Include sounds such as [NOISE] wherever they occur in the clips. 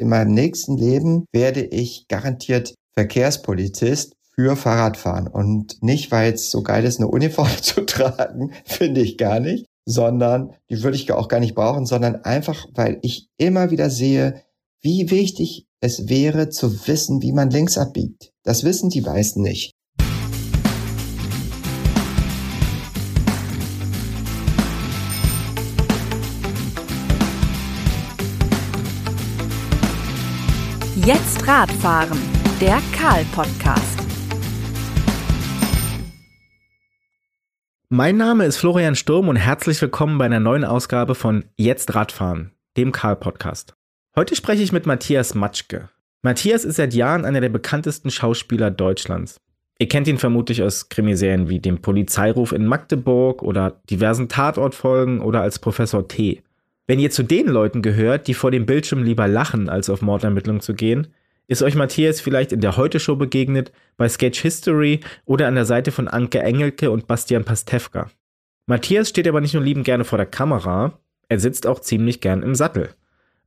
in meinem nächsten Leben werde ich garantiert Verkehrspolizist für Fahrradfahren. Und nicht, weil es so geil ist, eine Uniform [LAUGHS] zu tragen, finde ich gar nicht, sondern die würde ich auch gar nicht brauchen, sondern einfach, weil ich immer wieder sehe, wie wichtig es wäre zu wissen, wie man links abbiegt. Das wissen die meisten nicht. Jetzt Radfahren, der Karl-Podcast. Mein Name ist Florian Sturm und herzlich willkommen bei einer neuen Ausgabe von Jetzt Radfahren, dem Karl-Podcast. Heute spreche ich mit Matthias Matschke. Matthias ist seit Jahren einer der bekanntesten Schauspieler Deutschlands. Ihr kennt ihn vermutlich aus Krimiserien wie dem Polizeiruf in Magdeburg oder diversen Tatortfolgen oder als Professor T. Wenn ihr zu den Leuten gehört, die vor dem Bildschirm lieber lachen, als auf Mordermittlungen zu gehen, ist euch Matthias vielleicht in der Heute-Show begegnet, bei Sketch History oder an der Seite von Anke Engelke und Bastian Pastewka. Matthias steht aber nicht nur liebend gerne vor der Kamera, er sitzt auch ziemlich gern im Sattel.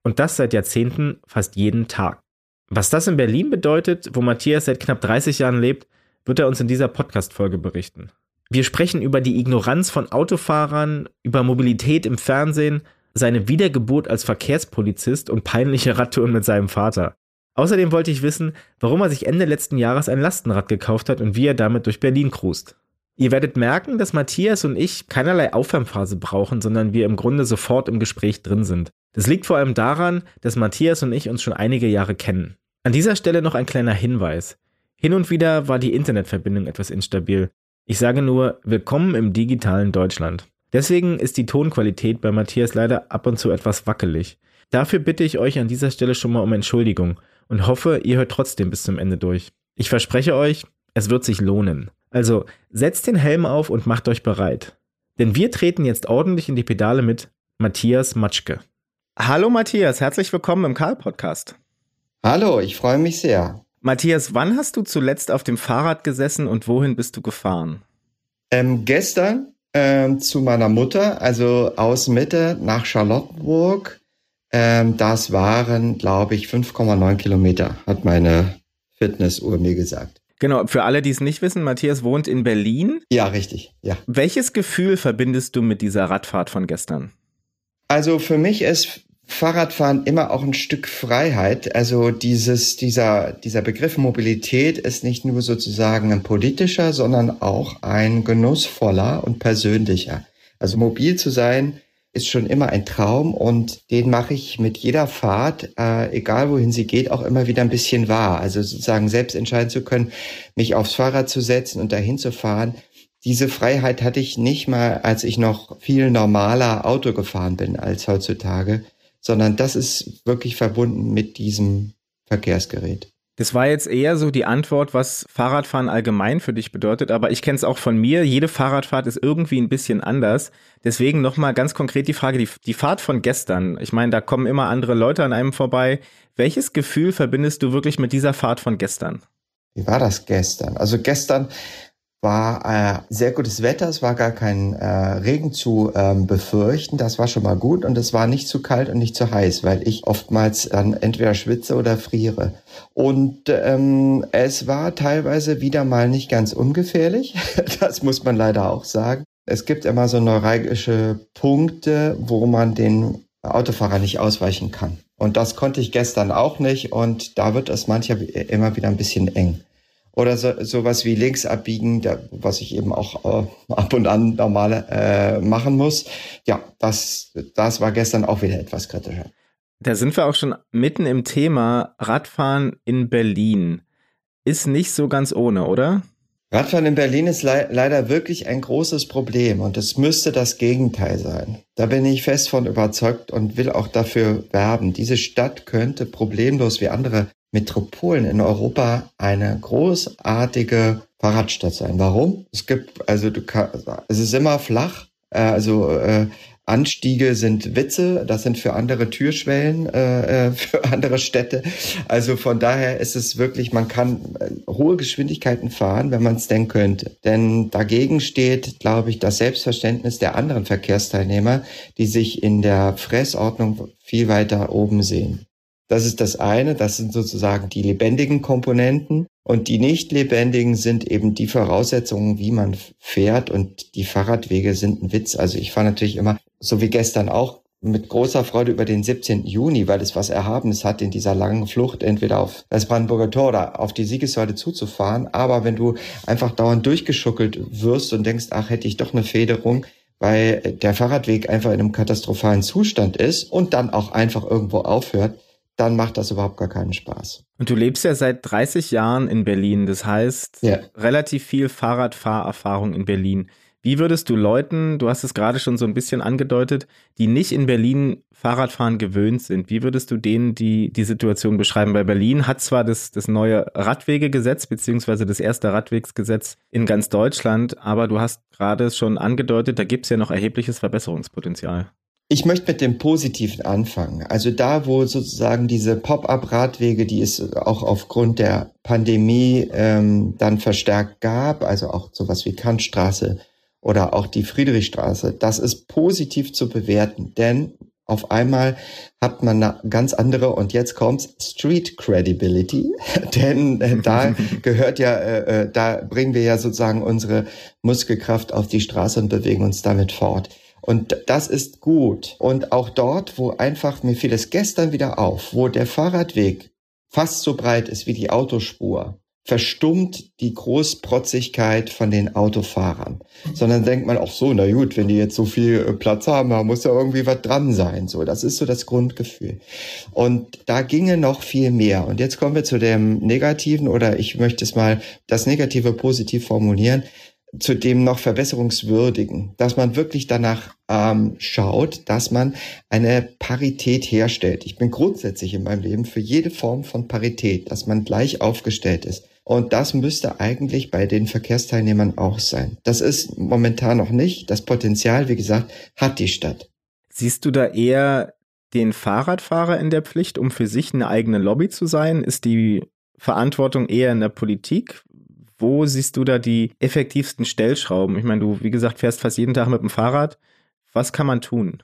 Und das seit Jahrzehnten fast jeden Tag. Was das in Berlin bedeutet, wo Matthias seit knapp 30 Jahren lebt, wird er uns in dieser Podcast-Folge berichten. Wir sprechen über die Ignoranz von Autofahrern, über Mobilität im Fernsehen, seine Wiedergeburt als Verkehrspolizist und peinliche Radtouren mit seinem Vater. Außerdem wollte ich wissen, warum er sich Ende letzten Jahres ein Lastenrad gekauft hat und wie er damit durch Berlin cruist. Ihr werdet merken, dass Matthias und ich keinerlei Aufwärmphase brauchen, sondern wir im Grunde sofort im Gespräch drin sind. Das liegt vor allem daran, dass Matthias und ich uns schon einige Jahre kennen. An dieser Stelle noch ein kleiner Hinweis. Hin und wieder war die Internetverbindung etwas instabil. Ich sage nur, willkommen im digitalen Deutschland. Deswegen ist die Tonqualität bei Matthias leider ab und zu etwas wackelig. Dafür bitte ich euch an dieser Stelle schon mal um Entschuldigung und hoffe, ihr hört trotzdem bis zum Ende durch. Ich verspreche euch, es wird sich lohnen. Also setzt den Helm auf und macht euch bereit. Denn wir treten jetzt ordentlich in die Pedale mit Matthias Matschke. Hallo Matthias, herzlich willkommen im Karl-Podcast. Hallo, ich freue mich sehr. Matthias, wann hast du zuletzt auf dem Fahrrad gesessen und wohin bist du gefahren? Ähm, gestern ähm, zu meiner Mutter, also aus Mitte nach Charlottenburg ähm, das waren, glaube ich, 5,9 Kilometer, hat meine Fitnessuhr mir gesagt. Genau, für alle, die es nicht wissen, Matthias wohnt in Berlin. Ja, richtig, ja. Welches Gefühl verbindest du mit dieser Radfahrt von gestern? Also für mich ist Fahrradfahren immer auch ein Stück Freiheit. Also dieses, dieser, dieser Begriff Mobilität ist nicht nur sozusagen ein politischer, sondern auch ein genussvoller und persönlicher. Also mobil zu sein ist schon immer ein Traum und den mache ich mit jeder Fahrt, äh, egal wohin sie geht, auch immer wieder ein bisschen wahr. Also sozusagen selbst entscheiden zu können, mich aufs Fahrrad zu setzen und dahin zu fahren. Diese Freiheit hatte ich nicht mal, als ich noch viel normaler Auto gefahren bin als heutzutage, sondern das ist wirklich verbunden mit diesem Verkehrsgerät. Das war jetzt eher so die Antwort, was Fahrradfahren allgemein für dich bedeutet, aber ich kenne es auch von mir. Jede Fahrradfahrt ist irgendwie ein bisschen anders. Deswegen nochmal ganz konkret die Frage, die, die Fahrt von gestern. Ich meine, da kommen immer andere Leute an einem vorbei. Welches Gefühl verbindest du wirklich mit dieser Fahrt von gestern? Wie war das gestern? Also gestern war äh, sehr gutes Wetter, es war gar kein äh, Regen zu ähm, befürchten, das war schon mal gut und es war nicht zu kalt und nicht zu heiß, weil ich oftmals dann entweder schwitze oder friere. Und ähm, es war teilweise wieder mal nicht ganz ungefährlich, [LAUGHS] das muss man leider auch sagen. Es gibt immer so neuralgische Punkte, wo man den Autofahrer nicht ausweichen kann. Und das konnte ich gestern auch nicht und da wird es manchmal immer wieder ein bisschen eng oder so, sowas wie links abbiegen, da, was ich eben auch äh, ab und an normal äh, machen muss. Ja, das, das war gestern auch wieder etwas kritischer. Da sind wir auch schon mitten im Thema Radfahren in Berlin. Ist nicht so ganz ohne, oder? Radfahren in Berlin ist le leider wirklich ein großes Problem und es müsste das Gegenteil sein. Da bin ich fest von überzeugt und will auch dafür werben. Diese Stadt könnte problemlos wie andere Metropolen in Europa eine großartige Fahrradstadt sein. Warum? Es gibt, also du kannst, es ist immer flach, äh, also äh, Anstiege sind Witze, das sind für andere Türschwellen, äh, äh [LAUGHS] für andere Städte. Also von daher ist es wirklich, man kann äh, hohe Geschwindigkeiten fahren, wenn man es denn könnte. Denn dagegen steht, glaube ich, das Selbstverständnis der anderen Verkehrsteilnehmer, die sich in der Fressordnung viel weiter oben sehen. Das ist das eine, das sind sozusagen die lebendigen Komponenten. Und die nicht lebendigen sind eben die Voraussetzungen, wie man fährt. Und die Fahrradwege sind ein Witz. Also ich fahre natürlich immer, so wie gestern auch, mit großer Freude über den 17. Juni, weil es was Erhabenes hat, in dieser langen Flucht entweder auf das Brandenburger Tor oder auf die Siegessäule zuzufahren. Aber wenn du einfach dauernd durchgeschuckelt wirst und denkst, ach, hätte ich doch eine Federung, weil der Fahrradweg einfach in einem katastrophalen Zustand ist und dann auch einfach irgendwo aufhört, dann macht das überhaupt gar keinen Spaß. Und du lebst ja seit 30 Jahren in Berlin, das heißt ja. relativ viel Fahrradfahrerfahrung in Berlin. Wie würdest du Leuten, du hast es gerade schon so ein bisschen angedeutet, die nicht in Berlin Fahrradfahren gewöhnt sind, wie würdest du denen die, die Situation beschreiben? Bei Berlin hat zwar das, das neue Radwegegesetz beziehungsweise das erste Radwegsgesetz in ganz Deutschland, aber du hast gerade schon angedeutet, da gibt es ja noch erhebliches Verbesserungspotenzial. Ich möchte mit dem Positiven anfangen. Also da, wo sozusagen diese Pop-up-Radwege, die es auch aufgrund der Pandemie ähm, dann verstärkt gab, also auch sowas wie Kantstraße, oder auch die Friedrichstraße, das ist positiv zu bewerten, denn auf einmal hat man eine ganz andere und jetzt kommt's Street Credibility, [LAUGHS] denn äh, da [LAUGHS] gehört ja, äh, äh, da bringen wir ja sozusagen unsere Muskelkraft auf die Straße und bewegen uns damit fort. Und das ist gut. Und auch dort, wo einfach, mir fiel es gestern wieder auf, wo der Fahrradweg fast so breit ist wie die Autospur, verstummt die Großprotzigkeit von den Autofahrern, sondern denkt man auch so, na gut, wenn die jetzt so viel äh, Platz haben, da muss ja irgendwie was dran sein. So, das ist so das Grundgefühl. Und da ginge noch viel mehr. Und jetzt kommen wir zu dem Negativen oder ich möchte es mal das Negative positiv formulieren zu dem noch verbesserungswürdigen, dass man wirklich danach ähm, schaut, dass man eine Parität herstellt. Ich bin grundsätzlich in meinem Leben für jede Form von Parität, dass man gleich aufgestellt ist. Und das müsste eigentlich bei den Verkehrsteilnehmern auch sein. Das ist momentan noch nicht. Das Potenzial, wie gesagt, hat die Stadt. Siehst du da eher den Fahrradfahrer in der Pflicht, um für sich eine eigene Lobby zu sein? Ist die Verantwortung eher in der Politik? Wo siehst du da die effektivsten Stellschrauben? Ich meine, du, wie gesagt, fährst fast jeden Tag mit dem Fahrrad. Was kann man tun?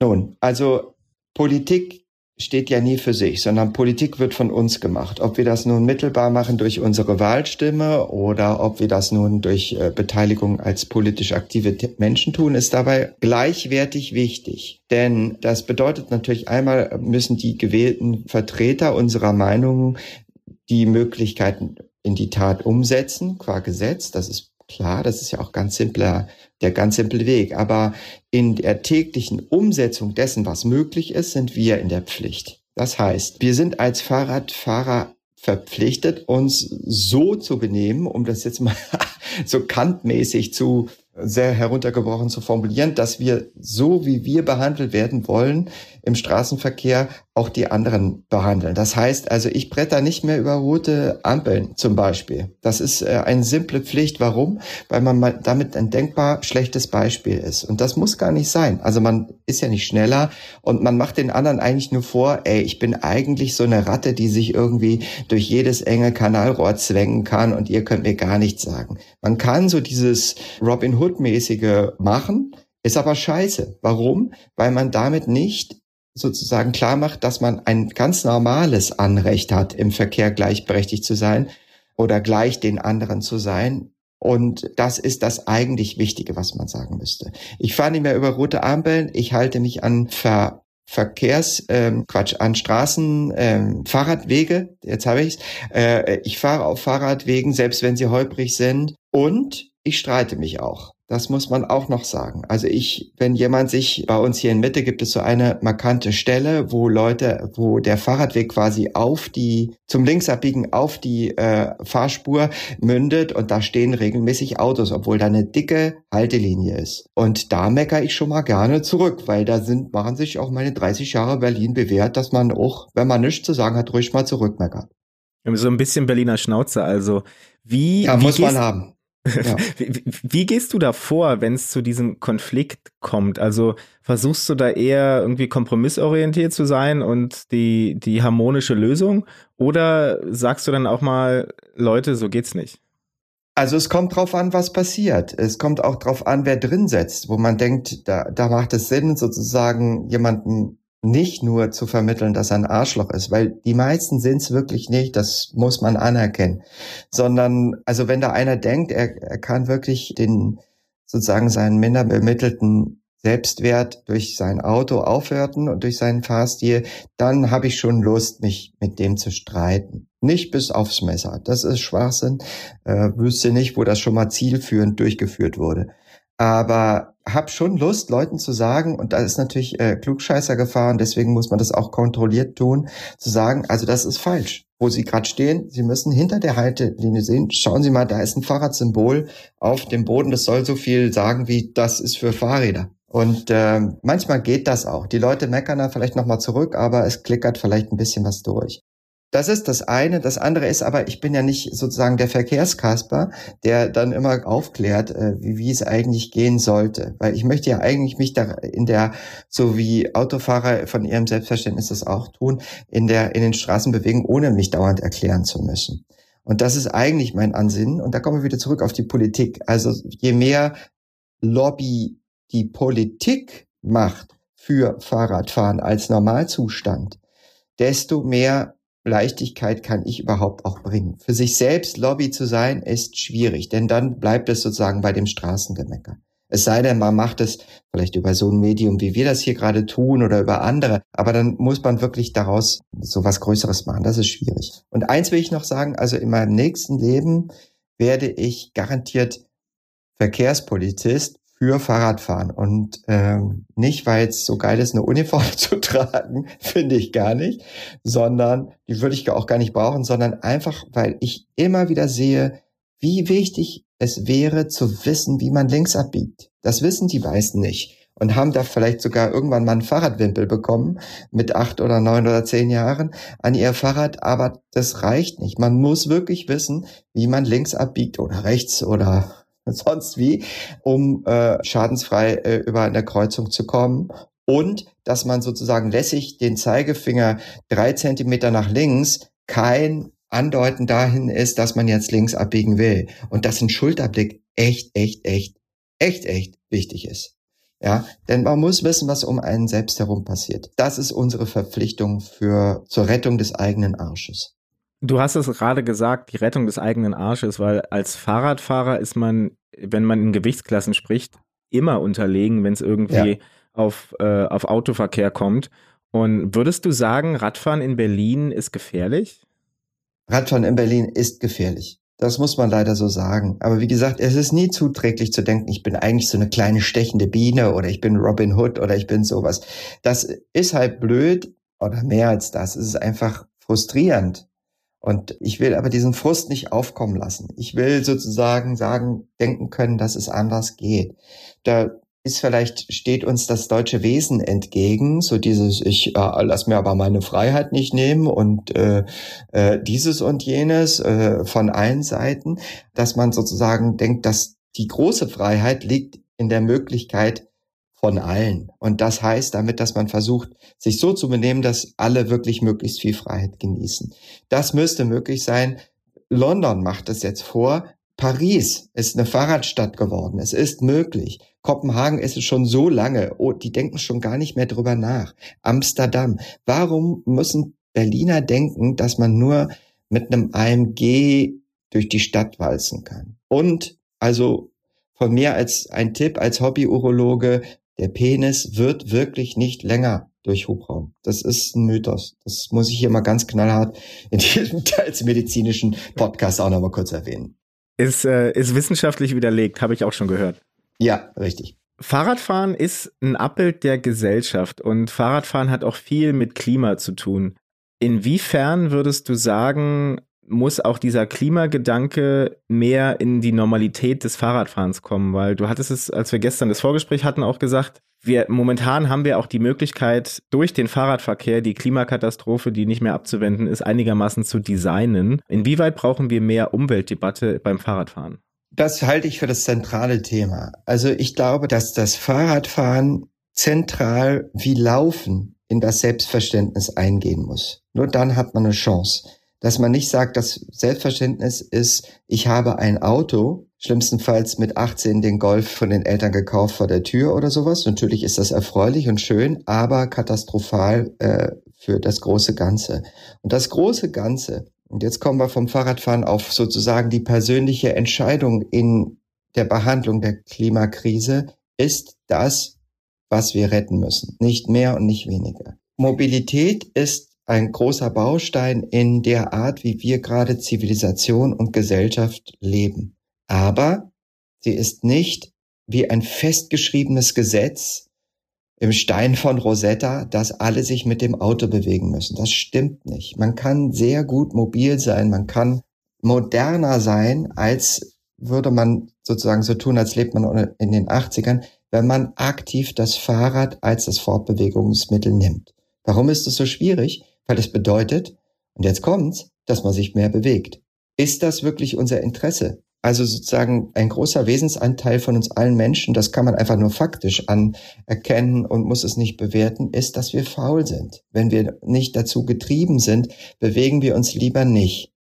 Nun, also Politik steht ja nie für sich, sondern Politik wird von uns gemacht. Ob wir das nun mittelbar machen durch unsere Wahlstimme oder ob wir das nun durch äh, Beteiligung als politisch aktive Menschen tun, ist dabei gleichwertig wichtig. Denn das bedeutet natürlich einmal müssen die gewählten Vertreter unserer Meinungen die Möglichkeiten in die Tat umsetzen, qua Gesetz. Das ist klar, das ist ja auch ganz simpler der ganz simple Weg. Aber in der täglichen Umsetzung dessen, was möglich ist, sind wir in der Pflicht. Das heißt, wir sind als Fahrradfahrer verpflichtet, uns so zu benehmen, um das jetzt mal [LAUGHS] so kantmäßig zu sehr heruntergebrochen zu formulieren, dass wir so wie wir behandelt werden wollen im Straßenverkehr auch die anderen behandeln. Das heißt also, ich bretter nicht mehr über rote Ampeln zum Beispiel. Das ist äh, eine simple Pflicht. Warum? Weil man damit ein denkbar schlechtes Beispiel ist. Und das muss gar nicht sein. Also man ist ja nicht schneller und man macht den anderen eigentlich nur vor, ey, ich bin eigentlich so eine Ratte, die sich irgendwie durch jedes enge Kanalrohr zwängen kann und ihr könnt mir gar nichts sagen. Man kann so dieses Robin Hood-mäßige machen, ist aber scheiße. Warum? Weil man damit nicht sozusagen klar macht, dass man ein ganz normales Anrecht hat, im Verkehr gleichberechtigt zu sein oder gleich den anderen zu sein. Und das ist das eigentlich Wichtige, was man sagen müsste. Ich fahre nicht mehr über rote Ampeln, ich halte mich an Ver Verkehrs, ähm, Quatsch, an Straßen, ähm, Fahrradwege, jetzt habe ich's. Äh, ich fahre auf Fahrradwegen, selbst wenn sie holprig sind. Und ich streite mich auch. Das muss man auch noch sagen. Also ich, wenn jemand sich bei uns hier in Mitte gibt es so eine markante Stelle, wo Leute, wo der Fahrradweg quasi auf die, zum Linksabbiegen auf die äh, Fahrspur mündet und da stehen regelmäßig Autos, obwohl da eine dicke Haltelinie ist. Und da meckere ich schon mal gerne zurück, weil da sind, machen sich auch meine 30 Jahre Berlin bewährt, dass man auch, wenn man nichts zu sagen hat, ruhig mal zurückmeckert. So ein bisschen Berliner Schnauze, also wie. Ja, wie muss man haben. Ja. [LAUGHS] Wie, wie, gehst du da vor, wenn es zu diesem Konflikt kommt? Also versuchst du da eher irgendwie kompromissorientiert zu sein und die, die harmonische Lösung? Oder sagst du dann auch mal, Leute, so geht's nicht? Also es kommt drauf an, was passiert. Es kommt auch drauf an, wer drin setzt, wo man denkt, da, da macht es Sinn, sozusagen jemanden nicht nur zu vermitteln, dass er ein Arschloch ist, weil die meisten sind es wirklich nicht, das muss man anerkennen, sondern also wenn da einer denkt, er, er kann wirklich den sozusagen seinen minder bemittelten Selbstwert durch sein Auto aufwerten und durch seinen Fahrstil, dann habe ich schon Lust, mich mit dem zu streiten. Nicht bis aufs Messer. Das ist Schwachsinn. Äh, wüsste nicht, wo das schon mal zielführend durchgeführt wurde. Aber habe schon Lust, Leuten zu sagen, und da ist natürlich äh, Klugscheißer gefahren, deswegen muss man das auch kontrolliert tun, zu sagen, also das ist falsch. Wo Sie gerade stehen, Sie müssen hinter der Haltelinie sehen, schauen Sie mal, da ist ein Fahrradsymbol auf dem Boden, das soll so viel sagen wie, das ist für Fahrräder. Und äh, manchmal geht das auch. Die Leute meckern da vielleicht nochmal zurück, aber es klickert vielleicht ein bisschen was durch. Das ist das eine. Das andere ist aber, ich bin ja nicht sozusagen der Verkehrskasper, der dann immer aufklärt, äh, wie, wie es eigentlich gehen sollte. Weil ich möchte ja eigentlich mich da in der, so wie Autofahrer von ihrem Selbstverständnis das auch tun, in der, in den Straßen bewegen, ohne mich dauernd erklären zu müssen. Und das ist eigentlich mein Ansinnen. Und da kommen wir wieder zurück auf die Politik. Also je mehr Lobby die Politik macht für Fahrradfahren als Normalzustand, desto mehr Leichtigkeit kann ich überhaupt auch bringen. Für sich selbst Lobby zu sein, ist schwierig, denn dann bleibt es sozusagen bei dem Straßengemecker. Es sei denn, man macht es vielleicht über so ein Medium, wie wir das hier gerade tun oder über andere, aber dann muss man wirklich daraus so was Größeres machen. Das ist schwierig. Und eins will ich noch sagen, also in meinem nächsten Leben werde ich garantiert Verkehrspolizist für Fahrradfahren und ähm, nicht, weil es so geil ist, eine Uniform [LAUGHS] zu tragen, finde ich gar nicht, sondern die würde ich auch gar nicht brauchen, sondern einfach, weil ich immer wieder sehe, wie wichtig es wäre zu wissen, wie man links abbiegt. Das wissen die meisten nicht und haben da vielleicht sogar irgendwann mal einen Fahrradwimpel bekommen mit acht oder neun oder zehn Jahren an ihr Fahrrad, aber das reicht nicht. Man muss wirklich wissen, wie man links abbiegt oder rechts oder [LAUGHS] sonst wie, um äh, schadensfrei äh, über eine Kreuzung zu kommen. Und dass man sozusagen lässig den Zeigefinger drei Zentimeter nach links kein Andeuten dahin ist, dass man jetzt links abbiegen will. Und dass ein Schulterblick echt, echt, echt, echt, echt wichtig ist. Ja, denn man muss wissen, was um einen selbst herum passiert. Das ist unsere Verpflichtung für, zur Rettung des eigenen Arsches. Du hast es gerade gesagt, die Rettung des eigenen Arsches, weil als Fahrradfahrer ist man, wenn man in Gewichtsklassen spricht, immer unterlegen, wenn es irgendwie ja. auf, äh, auf Autoverkehr kommt. Und würdest du sagen, Radfahren in Berlin ist gefährlich? Radfahren in Berlin ist gefährlich. Das muss man leider so sagen. Aber wie gesagt, es ist nie zuträglich zu denken, ich bin eigentlich so eine kleine stechende Biene oder ich bin Robin Hood oder ich bin sowas. Das ist halt blöd oder mehr als das. Es ist einfach frustrierend. Und ich will aber diesen Frust nicht aufkommen lassen. Ich will sozusagen sagen, denken können, dass es anders geht. Da ist vielleicht, steht uns das deutsche Wesen entgegen, so dieses, ich äh, lass mir aber meine Freiheit nicht nehmen und äh, äh, dieses und jenes äh, von allen Seiten, dass man sozusagen denkt, dass die große Freiheit liegt in der Möglichkeit, von allen. Und das heißt damit, dass man versucht, sich so zu benehmen, dass alle wirklich möglichst viel Freiheit genießen. Das müsste möglich sein. London macht es jetzt vor. Paris ist eine Fahrradstadt geworden. Es ist möglich. Kopenhagen ist es schon so lange. Oh, die denken schon gar nicht mehr drüber nach. Amsterdam. Warum müssen Berliner denken, dass man nur mit einem AMG durch die Stadt walzen kann? Und also von mir als ein Tipp als Hobby-Urologe, der Penis wird wirklich nicht länger durch Hubraum. Das ist ein Mythos. Das muss ich hier mal ganz knallhart in diesem [LAUGHS] teils medizinischen Podcast auch noch mal kurz erwähnen. Ist, äh, ist wissenschaftlich widerlegt, habe ich auch schon gehört. Ja, richtig. Fahrradfahren ist ein Abbild der Gesellschaft und Fahrradfahren hat auch viel mit Klima zu tun. Inwiefern würdest du sagen, muss auch dieser Klimagedanke mehr in die Normalität des Fahrradfahrens kommen, weil du hattest es, als wir gestern das Vorgespräch hatten, auch gesagt, wir momentan haben wir auch die Möglichkeit, durch den Fahrradverkehr die Klimakatastrophe, die nicht mehr abzuwenden ist, einigermaßen zu designen. Inwieweit brauchen wir mehr Umweltdebatte beim Fahrradfahren? Das halte ich für das zentrale Thema. Also ich glaube, dass das Fahrradfahren zentral wie Laufen in das Selbstverständnis eingehen muss. Nur dann hat man eine Chance dass man nicht sagt, das Selbstverständnis ist, ich habe ein Auto schlimmstenfalls mit 18 den Golf von den Eltern gekauft vor der Tür oder sowas. Natürlich ist das erfreulich und schön, aber katastrophal äh, für das große Ganze. Und das große Ganze, und jetzt kommen wir vom Fahrradfahren auf sozusagen die persönliche Entscheidung in der Behandlung der Klimakrise, ist das, was wir retten müssen. Nicht mehr und nicht weniger. Mobilität ist ein großer Baustein in der Art, wie wir gerade Zivilisation und Gesellschaft leben. Aber sie ist nicht wie ein festgeschriebenes Gesetz im Stein von Rosetta, dass alle sich mit dem Auto bewegen müssen. Das stimmt nicht. Man kann sehr gut mobil sein, man kann moderner sein, als würde man sozusagen so tun, als lebt man in den 80ern, wenn man aktiv das Fahrrad als das Fortbewegungsmittel nimmt. Warum ist es so schwierig? Weil es bedeutet, und jetzt kommt's, dass man sich mehr bewegt. Ist das wirklich unser Interesse? Also sozusagen ein großer Wesensanteil von uns allen Menschen, das kann man einfach nur faktisch anerkennen und muss es nicht bewerten, ist, dass wir faul sind. Wenn wir nicht dazu getrieben sind, bewegen wir uns lieber nicht.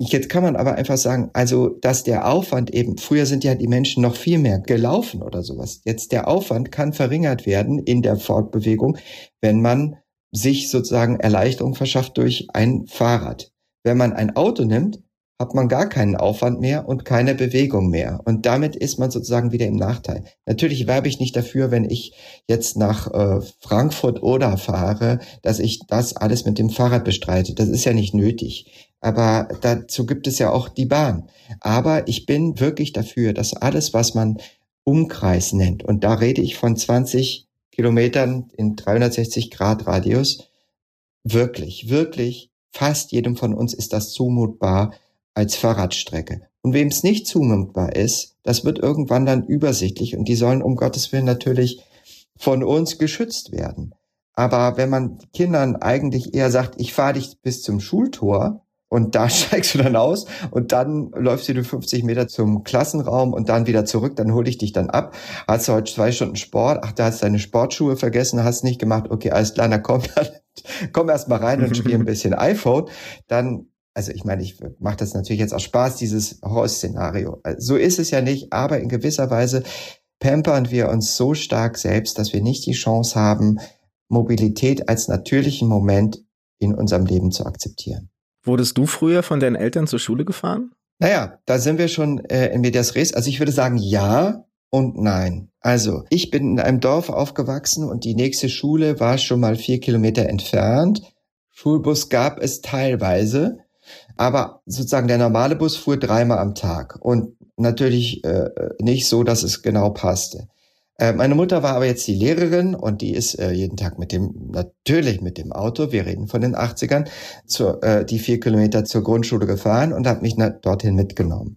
Jetzt kann man aber einfach sagen, also, dass der Aufwand eben, früher sind ja die Menschen noch viel mehr gelaufen oder sowas. Jetzt der Aufwand kann verringert werden in der Fortbewegung, wenn man sich sozusagen Erleichterung verschafft durch ein Fahrrad. Wenn man ein Auto nimmt, hat man gar keinen Aufwand mehr und keine Bewegung mehr. Und damit ist man sozusagen wieder im Nachteil. Natürlich werbe ich nicht dafür, wenn ich jetzt nach äh, Frankfurt oder fahre, dass ich das alles mit dem Fahrrad bestreite. Das ist ja nicht nötig. Aber dazu gibt es ja auch die Bahn. Aber ich bin wirklich dafür, dass alles, was man Umkreis nennt, und da rede ich von 20 Kilometern in 360 Grad Radius, wirklich, wirklich, fast jedem von uns ist das zumutbar, als Fahrradstrecke. Und wem es nicht zumutbar ist, das wird irgendwann dann übersichtlich und die sollen um Gottes Willen natürlich von uns geschützt werden. Aber wenn man Kindern eigentlich eher sagt, ich fahre dich bis zum Schultor und da [LAUGHS] steigst du dann aus und dann läufst du 50 Meter zum Klassenraum und dann wieder zurück, dann hole ich dich dann ab. Hast du heute zwei Stunden Sport, ach, da hast du deine Sportschuhe vergessen, hast nicht gemacht, okay, alles klar, dann komm, dann, [LAUGHS] komm erst mal rein und spiel ein [LAUGHS] bisschen iPhone. Dann also ich meine, ich mache das natürlich jetzt auch Spaß, dieses Horror-Szenario. Also so ist es ja nicht, aber in gewisser Weise pampern wir uns so stark selbst, dass wir nicht die Chance haben, Mobilität als natürlichen Moment in unserem Leben zu akzeptieren. Wurdest du früher von deinen Eltern zur Schule gefahren? Naja, da sind wir schon äh, in Medias Res. Also ich würde sagen ja und nein. Also ich bin in einem Dorf aufgewachsen und die nächste Schule war schon mal vier Kilometer entfernt. Schulbus gab es teilweise. Aber sozusagen der normale Bus fuhr dreimal am Tag und natürlich äh, nicht so, dass es genau passte. Äh, meine Mutter war aber jetzt die Lehrerin und die ist äh, jeden Tag mit dem, natürlich mit dem Auto, wir reden von den 80ern, zur, äh, die vier Kilometer zur Grundschule gefahren und hat mich dorthin mitgenommen.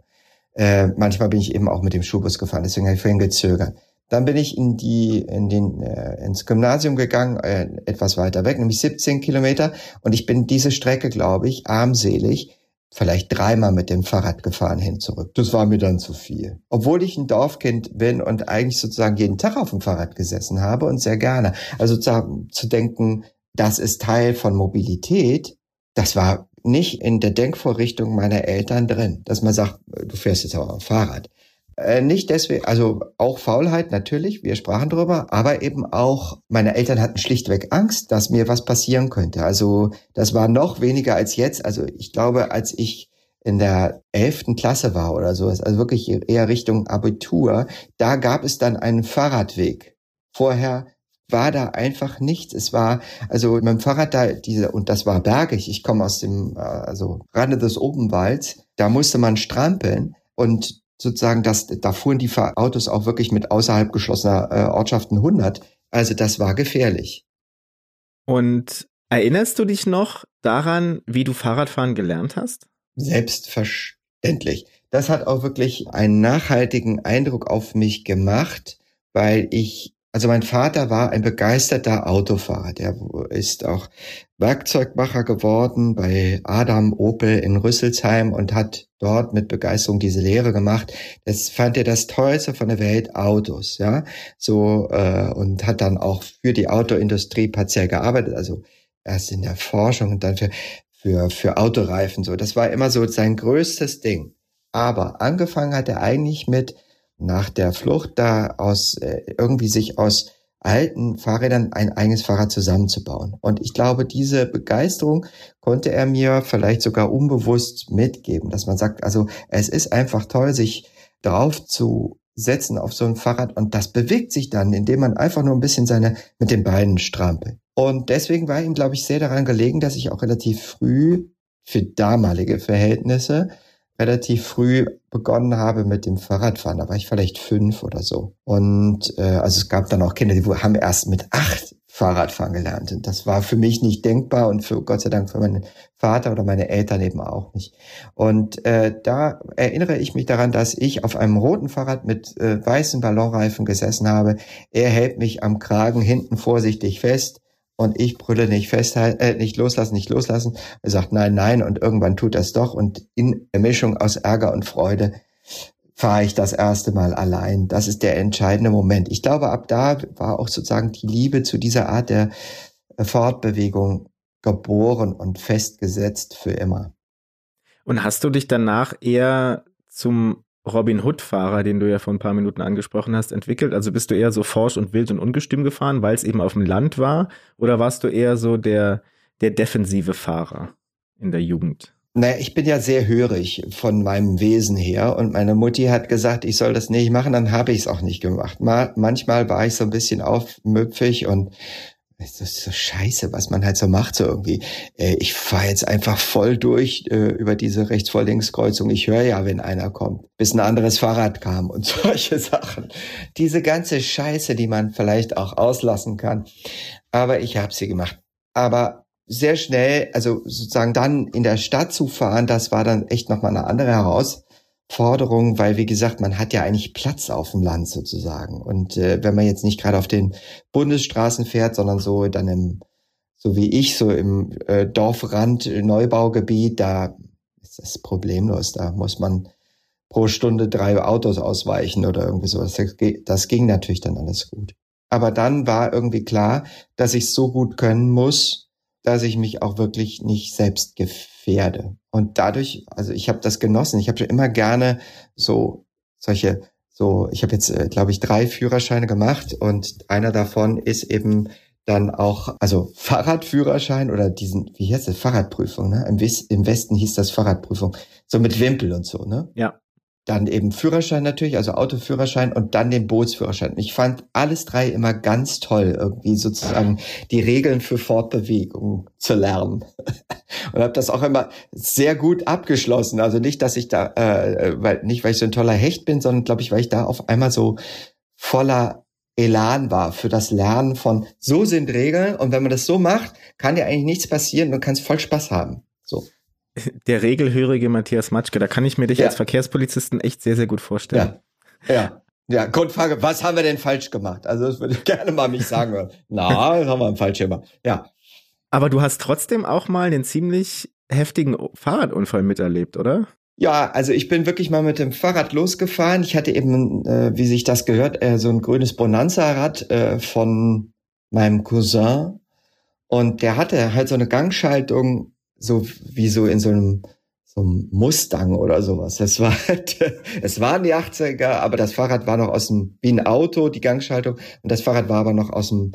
Äh, manchmal bin ich eben auch mit dem Schulbus gefahren, deswegen habe ich vorhin gezögert. Dann bin ich in die, in den, äh, ins Gymnasium gegangen, äh, etwas weiter weg, nämlich 17 Kilometer. Und ich bin diese Strecke, glaube ich, armselig, vielleicht dreimal mit dem Fahrrad gefahren hin zurück. Das war mir dann zu viel. Obwohl ich ein Dorfkind bin und eigentlich sozusagen jeden Tag auf dem Fahrrad gesessen habe und sehr gerne. Also zu, zu denken, das ist Teil von Mobilität, das war nicht in der Denkvorrichtung meiner Eltern drin, dass man sagt, du fährst jetzt aber auf dem Fahrrad. Äh, nicht deswegen, also auch Faulheit natürlich, wir sprachen drüber, aber eben auch, meine Eltern hatten schlichtweg Angst, dass mir was passieren könnte. Also das war noch weniger als jetzt. Also ich glaube, als ich in der elften Klasse war oder so, also wirklich eher Richtung Abitur, da gab es dann einen Fahrradweg. Vorher war da einfach nichts. Es war, also mit dem Fahrrad da, diese, und das war bergig. Ich komme aus dem, äh, also Rande des Obenwalds. Da musste man strampeln. Und sozusagen, dass da fuhren die Autos auch wirklich mit außerhalb geschlossener äh, Ortschaften 100. Also das war gefährlich. Und erinnerst du dich noch daran, wie du Fahrradfahren gelernt hast? Selbstverständlich. Das hat auch wirklich einen nachhaltigen Eindruck auf mich gemacht, weil ich also mein Vater war ein begeisterter Autofahrer. Der ist auch Werkzeugmacher geworden bei Adam Opel in Rüsselsheim und hat dort mit Begeisterung diese Lehre gemacht. Das fand er das Tollste von der Welt, Autos, ja. So, äh, und hat dann auch für die Autoindustrie partiell gearbeitet, also erst in der Forschung und dann für, für, für Autoreifen. So, das war immer so sein größtes Ding. Aber angefangen hat er eigentlich mit nach der Flucht da aus äh, irgendwie sich aus alten Fahrrädern ein eigenes Fahrrad zusammenzubauen. Und ich glaube, diese Begeisterung konnte er mir vielleicht sogar unbewusst mitgeben, dass man sagt, also es ist einfach toll, sich drauf zu setzen auf so ein Fahrrad und das bewegt sich dann, indem man einfach nur ein bisschen seine mit den Beinen strampelt. Und deswegen war ihm, glaube ich, sehr daran gelegen, dass ich auch relativ früh für damalige Verhältnisse relativ früh begonnen habe mit dem Fahrradfahren. Da war ich vielleicht fünf oder so. Und äh, also es gab dann auch Kinder, die haben erst mit acht Fahrradfahren gelernt. Und das war für mich nicht denkbar und für Gott sei Dank für meinen Vater oder meine Eltern eben auch nicht. Und äh, da erinnere ich mich daran, dass ich auf einem roten Fahrrad mit äh, weißen Ballonreifen gesessen habe. Er hält mich am Kragen hinten vorsichtig fest und ich brülle nicht festhalten, äh, nicht loslassen, nicht loslassen. Er sagt nein, nein und irgendwann tut das doch und in der Mischung aus Ärger und Freude fahre ich das erste Mal allein. Das ist der entscheidende Moment. Ich glaube, ab da war auch sozusagen die Liebe zu dieser Art der Fortbewegung geboren und festgesetzt für immer. Und hast du dich danach eher zum Robin Hood-Fahrer, den du ja vor ein paar Minuten angesprochen hast, entwickelt? Also bist du eher so forsch und wild und ungestüm gefahren, weil es eben auf dem Land war? Oder warst du eher so der, der defensive Fahrer in der Jugend? Naja, ich bin ja sehr hörig von meinem Wesen her und meine Mutti hat gesagt, ich soll das nicht machen, dann habe ich es auch nicht gemacht. Mal, manchmal war ich so ein bisschen aufmüpfig und das ist so scheiße, was man halt so macht, so irgendwie. Äh, ich fahre jetzt einfach voll durch äh, über diese Rechts-vor-Links-Kreuzung. Ich höre ja, wenn einer kommt, bis ein anderes Fahrrad kam und [LAUGHS] solche Sachen. Diese ganze Scheiße, die man vielleicht auch auslassen kann. Aber ich habe sie gemacht. Aber sehr schnell, also sozusagen dann in der Stadt zu fahren, das war dann echt nochmal eine andere Herausforderung Forderung, weil wie gesagt, man hat ja eigentlich Platz auf dem Land sozusagen. Und äh, wenn man jetzt nicht gerade auf den Bundesstraßen fährt, sondern so dann im, so wie ich, so im äh, Dorfrand Neubaugebiet, da ist das problemlos. Da muss man pro Stunde drei Autos ausweichen oder irgendwie sowas. Das, das ging natürlich dann alles gut. Aber dann war irgendwie klar, dass ich so gut können muss, dass ich mich auch wirklich nicht selbst gefährde. Und dadurch, also ich habe das genossen. Ich habe schon immer gerne so solche, so, ich habe jetzt, äh, glaube ich, drei Führerscheine gemacht und einer davon ist eben dann auch, also [LAUGHS] Fahrradführerschein oder diesen, wie heißt das, Fahrradprüfung, ne? Im, Im Westen hieß das Fahrradprüfung, so mit Wimpel und so, ne? Ja dann eben Führerschein natürlich, also Autoführerschein und dann den Bootsführerschein. Ich fand alles drei immer ganz toll, irgendwie sozusagen die Regeln für Fortbewegung zu lernen. [LAUGHS] und habe das auch immer sehr gut abgeschlossen. Also nicht, dass ich da, äh, weil nicht, weil ich so ein toller Hecht bin, sondern glaube ich, weil ich da auf einmal so voller Elan war für das Lernen von so sind Regeln und wenn man das so macht, kann ja eigentlich nichts passieren, du kannst voll Spaß haben. So [LAUGHS] der regelhörige Matthias Matschke, da kann ich mir dich ja. als Verkehrspolizisten echt sehr, sehr gut vorstellen. Ja. ja. Ja, Grundfrage, was haben wir denn falsch gemacht? Also das würde ich [LAUGHS] gerne mal mich sagen hören. Na, das haben wir falsch gemacht. Ja. Aber du hast trotzdem auch mal einen ziemlich heftigen Fahrradunfall miterlebt, oder? Ja, also ich bin wirklich mal mit dem Fahrrad losgefahren. Ich hatte eben, äh, wie sich das gehört, äh, so ein grünes Bonanza-Rad äh, von meinem Cousin. Und der hatte halt so eine Gangschaltung so wie so in so einem so einem Mustang oder sowas. Das war halt, [LAUGHS] es waren die 80er, aber das Fahrrad war noch aus dem, wie ein Auto, die Gangschaltung, und das Fahrrad war aber noch aus dem,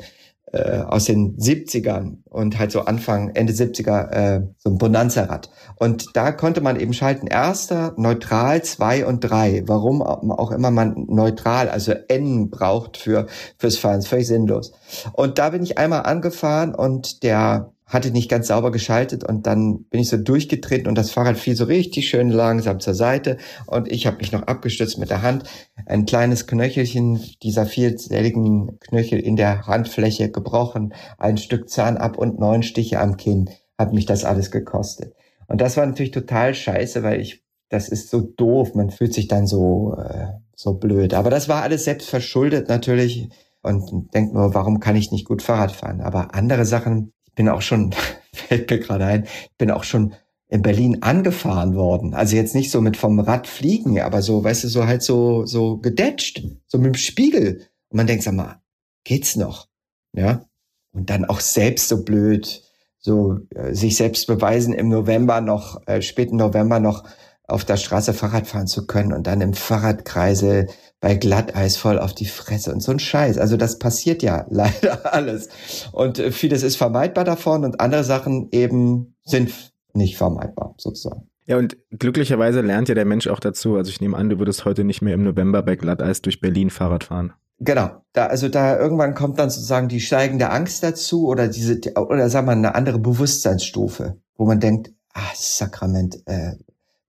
äh, aus den 70ern und halt so Anfang, Ende 70er, äh, so ein Bonanza-Rad. Und da konnte man eben schalten, erster, neutral, zwei und drei. Warum auch immer man neutral, also N braucht für, fürs Fahren, ist völlig sinnlos. Und da bin ich einmal angefahren und der hatte nicht ganz sauber geschaltet und dann bin ich so durchgetreten und das Fahrrad fiel so richtig schön langsam zur Seite und ich habe mich noch abgestützt mit der Hand. Ein kleines Knöchelchen dieser vielzelligen Knöchel in der Handfläche gebrochen, ein Stück Zahn ab und neun Stiche am Kinn hat mich das alles gekostet. Und das war natürlich total scheiße, weil ich, das ist so doof, man fühlt sich dann so, äh, so blöd. Aber das war alles selbst verschuldet natürlich und denkt nur, warum kann ich nicht gut Fahrrad fahren? Aber andere Sachen, bin auch schon, [LAUGHS] fällt mir gerade ein, bin auch schon in Berlin angefahren worden. Also jetzt nicht so mit vom Rad fliegen, aber so, weißt du, so halt so, so gedetscht, so mit dem Spiegel. Und man denkt, sag mal, geht's noch? Ja. Und dann auch selbst so blöd, so äh, sich selbst beweisen im November noch, äh, späten November noch auf der Straße Fahrrad fahren zu können und dann im Fahrradkreisel bei Glatteis voll auf die Fresse und so ein Scheiß. Also das passiert ja [LAUGHS] leider alles. Und äh, vieles ist vermeidbar davon und andere Sachen eben sind nicht vermeidbar sozusagen. Ja, und glücklicherweise lernt ja der Mensch auch dazu. Also ich nehme an, du würdest heute nicht mehr im November bei Glatteis durch Berlin Fahrrad fahren. Genau, da also da irgendwann kommt dann sozusagen die steigende Angst dazu oder diese oder sagen wir eine andere Bewusstseinsstufe, wo man denkt, ah Sakrament, äh,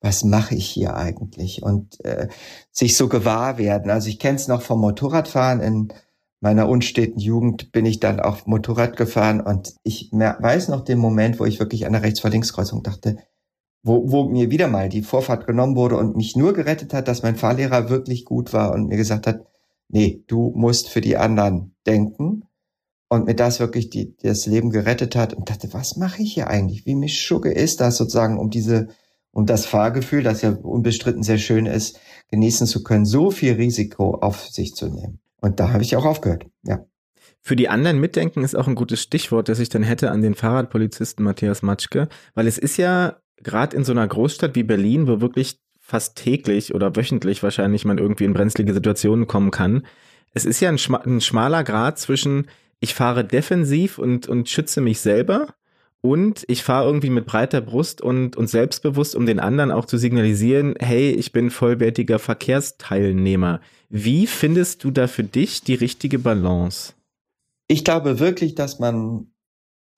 was mache ich hier eigentlich und äh, sich so gewahr werden. Also ich kenne es noch vom Motorradfahren in meiner unsteten Jugend bin ich dann auch Motorrad gefahren und ich weiß noch den Moment, wo ich wirklich an der Rechts-vor-Links-Kreuzung dachte, wo, wo mir wieder mal die Vorfahrt genommen wurde und mich nur gerettet hat, dass mein Fahrlehrer wirklich gut war und mir gesagt hat, nee, du musst für die anderen denken und mir das wirklich die, das Leben gerettet hat und dachte, was mache ich hier eigentlich? Wie mich schugge ist das sozusagen, um diese, um das Fahrgefühl, das ja unbestritten sehr schön ist, genießen zu können, so viel Risiko auf sich zu nehmen. Und da habe ich auch aufgehört, ja. Für die anderen mitdenken ist auch ein gutes Stichwort, das ich dann hätte an den Fahrradpolizisten Matthias Matschke, weil es ist ja gerade in so einer Großstadt wie Berlin, wo wirklich fast täglich oder wöchentlich wahrscheinlich man irgendwie in brenzlige Situationen kommen kann. Es ist ja ein, schma ein schmaler Grad zwischen ich fahre defensiv und, und schütze mich selber und ich fahre irgendwie mit breiter Brust und, und selbstbewusst, um den anderen auch zu signalisieren, hey, ich bin vollwertiger Verkehrsteilnehmer. Wie findest du da für dich die richtige Balance? Ich glaube wirklich, dass man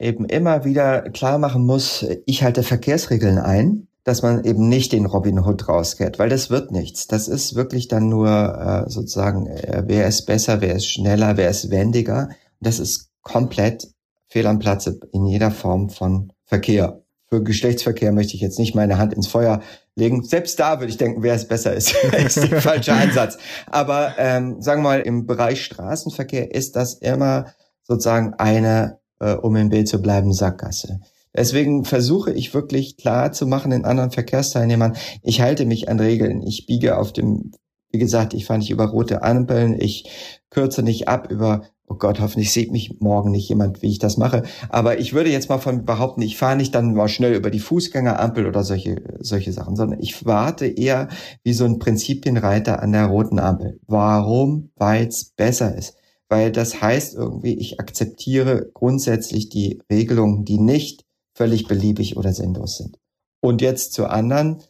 eben immer wieder klar machen muss, ich halte Verkehrsregeln ein, dass man eben nicht den Robin Hood rausgeht, weil das wird nichts. Das ist wirklich dann nur äh, sozusagen, äh, wer ist besser, wer ist schneller, wer ist wendiger. Das ist komplett fehl am Platze in jeder Form von Verkehr. Für Geschlechtsverkehr möchte ich jetzt nicht meine Hand ins Feuer legen. Selbst da würde ich denken, wer es besser ist, [LAUGHS] ist der falsche Ansatz. Aber ähm, sagen wir mal, im Bereich Straßenverkehr ist das immer sozusagen eine äh, um im Bild zu bleiben, Sackgasse. Deswegen versuche ich wirklich klar zu machen den anderen Verkehrsteilnehmern, ich halte mich an Regeln. Ich biege auf dem, wie gesagt, ich fahre nicht über rote Ampeln, ich kürze nicht ab über, oh Gott, hoffentlich sieht mich morgen nicht jemand, wie ich das mache. Aber ich würde jetzt mal von behaupten, ich fahre nicht dann mal schnell über die Fußgängerampel oder solche, solche Sachen, sondern ich warte eher wie so ein Prinzipienreiter an der roten Ampel. Warum? Weil es besser ist weil das heißt irgendwie, ich akzeptiere grundsätzlich die Regelungen, die nicht völlig beliebig oder sinnlos sind. Und jetzt zur anderen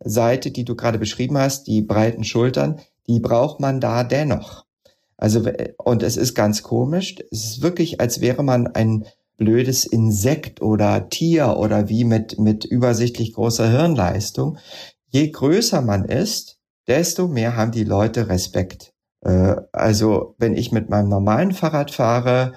Seite, die du gerade beschrieben hast, die breiten Schultern, die braucht man da dennoch. Also, und es ist ganz komisch, es ist wirklich, als wäre man ein blödes Insekt oder Tier oder wie mit, mit übersichtlich großer Hirnleistung. Je größer man ist, desto mehr haben die Leute Respekt äh, also wenn ich mit meinem normalen Fahrrad fahre,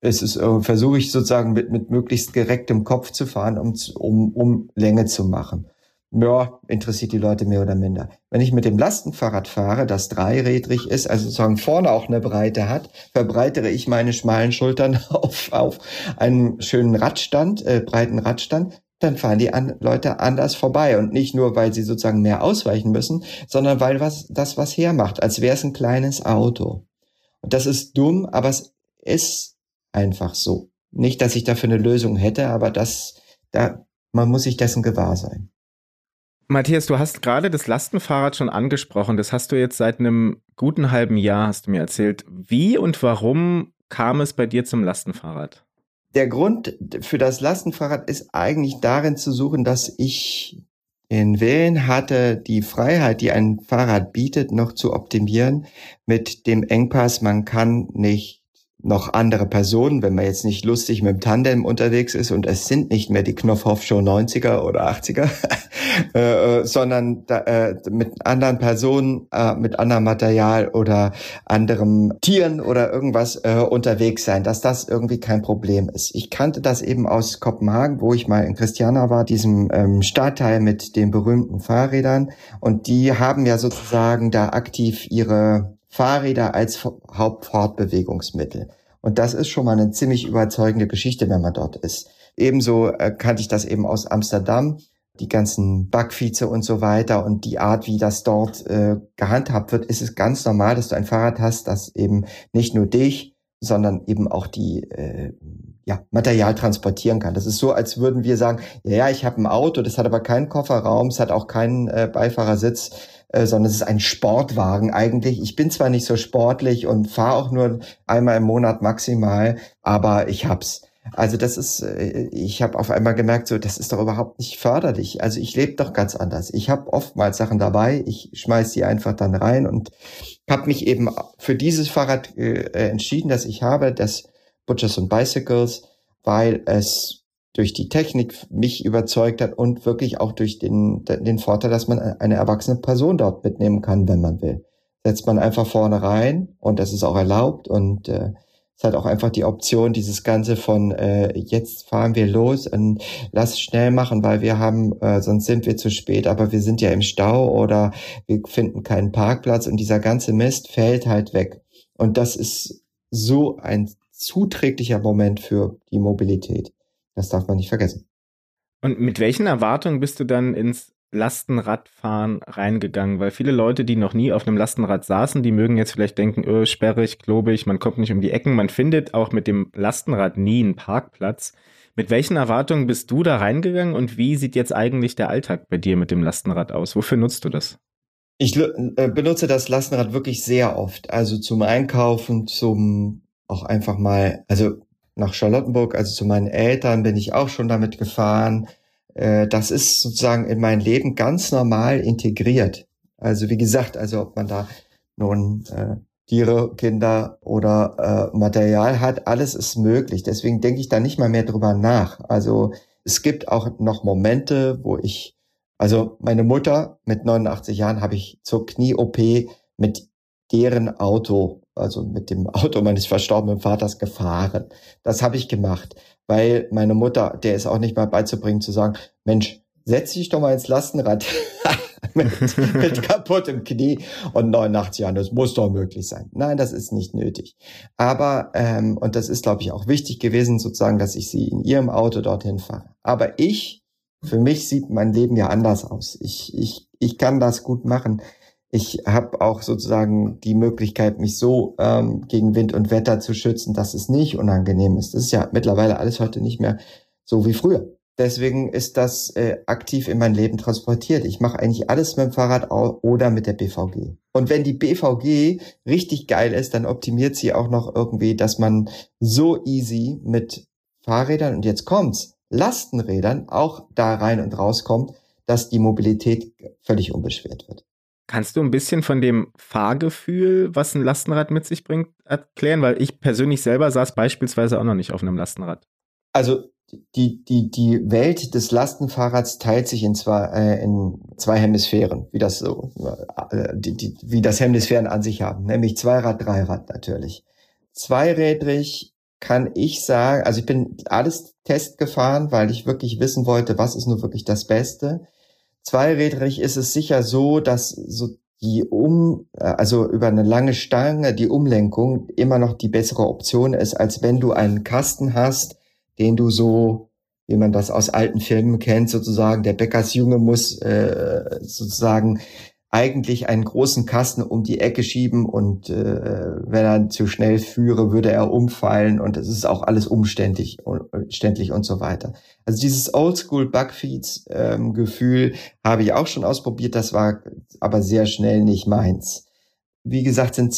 es ist, äh, versuche ich sozusagen mit, mit möglichst gerecktem Kopf zu fahren, um, um, um Länge zu machen. Ja, interessiert die Leute mehr oder minder. Wenn ich mit dem Lastenfahrrad fahre, das dreirädrig ist, also sozusagen vorne auch eine Breite hat, verbreitere ich meine schmalen Schultern [LAUGHS] auf, auf einen schönen Radstand, äh, breiten Radstand, dann fahren die an, Leute anders vorbei. Und nicht nur, weil sie sozusagen mehr ausweichen müssen, sondern weil was, das was hermacht, als wäre es ein kleines Auto. Und das ist dumm, aber es ist einfach so. Nicht, dass ich dafür eine Lösung hätte, aber das, da, man muss sich dessen gewahr sein. Matthias, du hast gerade das Lastenfahrrad schon angesprochen. Das hast du jetzt seit einem guten halben Jahr, hast du mir erzählt. Wie und warum kam es bei dir zum Lastenfahrrad? der Grund für das Lastenfahrrad ist eigentlich darin zu suchen, dass ich in Willen hatte, die Freiheit, die ein Fahrrad bietet, noch zu optimieren mit dem Engpass, man kann nicht noch andere Personen, wenn man jetzt nicht lustig mit dem Tandem unterwegs ist und es sind nicht mehr die Knopfhoff-Show 90er oder 80er, [LAUGHS] äh, äh, sondern da, äh, mit anderen Personen, äh, mit anderem Material oder anderem Tieren oder irgendwas äh, unterwegs sein, dass das irgendwie kein Problem ist. Ich kannte das eben aus Kopenhagen, wo ich mal in Christiana war, diesem ähm, Stadtteil mit den berühmten Fahrrädern und die haben ja sozusagen da aktiv ihre Fahrräder als Hauptfortbewegungsmittel. Und das ist schon mal eine ziemlich überzeugende Geschichte, wenn man dort ist. Ebenso äh, kannte ich das eben aus Amsterdam, die ganzen Backvize und so weiter und die Art, wie das dort äh, gehandhabt wird, ist es ganz normal, dass du ein Fahrrad hast, das eben nicht nur dich, sondern eben auch die, äh, ja, Material transportieren kann. Das ist so, als würden wir sagen, ja, ja ich habe ein Auto, das hat aber keinen Kofferraum, es hat auch keinen äh, Beifahrersitz, äh, sondern es ist ein Sportwagen eigentlich. Ich bin zwar nicht so sportlich und fahre auch nur einmal im Monat maximal, aber ich hab's. Also das ist, äh, ich habe auf einmal gemerkt, so das ist doch überhaupt nicht förderlich. Also ich lebe doch ganz anders. Ich habe oftmals Sachen dabei, ich schmeiß die einfach dann rein und habe mich eben für dieses Fahrrad äh, entschieden, das ich habe, das Butchers und Bicycles, weil es durch die Technik mich überzeugt hat und wirklich auch durch den, den Vorteil, dass man eine erwachsene Person dort mitnehmen kann, wenn man will. Setzt man einfach vorne rein und das ist auch erlaubt und äh, es hat auch einfach die Option, dieses Ganze von äh, jetzt fahren wir los und lass schnell machen, weil wir haben, äh, sonst sind wir zu spät, aber wir sind ja im Stau oder wir finden keinen Parkplatz und dieser ganze Mist fällt halt weg. Und das ist so ein zuträglicher Moment für die Mobilität. Das darf man nicht vergessen. Und mit welchen Erwartungen bist du dann ins Lastenradfahren reingegangen? Weil viele Leute, die noch nie auf einem Lastenrad saßen, die mögen jetzt vielleicht denken, öh, sperrig, klobig, man kommt nicht um die Ecken. Man findet auch mit dem Lastenrad nie einen Parkplatz. Mit welchen Erwartungen bist du da reingegangen und wie sieht jetzt eigentlich der Alltag bei dir mit dem Lastenrad aus? Wofür nutzt du das? Ich äh, benutze das Lastenrad wirklich sehr oft. Also zum Einkaufen, zum auch einfach mal, also nach Charlottenburg, also zu meinen Eltern bin ich auch schon damit gefahren. Äh, das ist sozusagen in mein Leben ganz normal integriert. Also wie gesagt, also ob man da nun äh, Tiere, Kinder oder äh, Material hat, alles ist möglich. Deswegen denke ich da nicht mal mehr drüber nach. Also es gibt auch noch Momente, wo ich, also meine Mutter mit 89 Jahren habe ich zur Knie-OP mit deren Auto, also mit dem Auto meines verstorbenen Vaters gefahren. Das habe ich gemacht, weil meine Mutter, der ist auch nicht mal beizubringen zu sagen, Mensch, setz dich doch mal ins Lastenrad [LAUGHS] mit, mit kaputtem Knie und 89 Jahren. Das muss doch möglich sein. Nein, das ist nicht nötig. Aber, ähm, und das ist, glaube ich, auch wichtig gewesen, sozusagen, dass ich sie in ihrem Auto dorthin fahre. Aber ich, für mich sieht mein Leben ja anders aus. Ich, ich, ich kann das gut machen. Ich habe auch sozusagen die Möglichkeit, mich so ähm, gegen Wind und Wetter zu schützen, dass es nicht unangenehm ist. Das ist ja mittlerweile alles heute nicht mehr so wie früher. Deswegen ist das äh, aktiv in mein Leben transportiert. Ich mache eigentlich alles mit dem Fahrrad oder mit der BVG. Und wenn die BVG richtig geil ist, dann optimiert sie auch noch irgendwie, dass man so easy mit Fahrrädern und jetzt kommt's, Lastenrädern auch da rein und rauskommt, dass die Mobilität völlig unbeschwert wird. Kannst du ein bisschen von dem Fahrgefühl, was ein Lastenrad mit sich bringt, erklären? Weil ich persönlich selber saß beispielsweise auch noch nicht auf einem Lastenrad. Also die, die, die Welt des Lastenfahrrads teilt sich in zwei, äh, in zwei Hemisphären, wie das so, äh, die, die, wie das Hemisphären an sich haben, nämlich Zweirad, Dreirad natürlich. Zweirädrig kann ich sagen, also ich bin alles Test gefahren, weil ich wirklich wissen wollte, was ist nur wirklich das Beste. Zweirädrig ist es sicher so, dass so die um, äh, also über eine lange Stange die Umlenkung immer noch die bessere Option ist, als wenn du einen Kasten hast, den du so, wie man das aus alten Filmen kennt, sozusagen, der Bäckersjunge muss äh, sozusagen eigentlich einen großen Kasten um die Ecke schieben und äh, wenn er zu schnell führe, würde er umfallen und es ist auch alles umständlich, umständlich und so weiter. Also dieses Oldschool Bugfeeds ähm, Gefühl habe ich auch schon ausprobiert, das war aber sehr schnell nicht meins. Wie gesagt, sind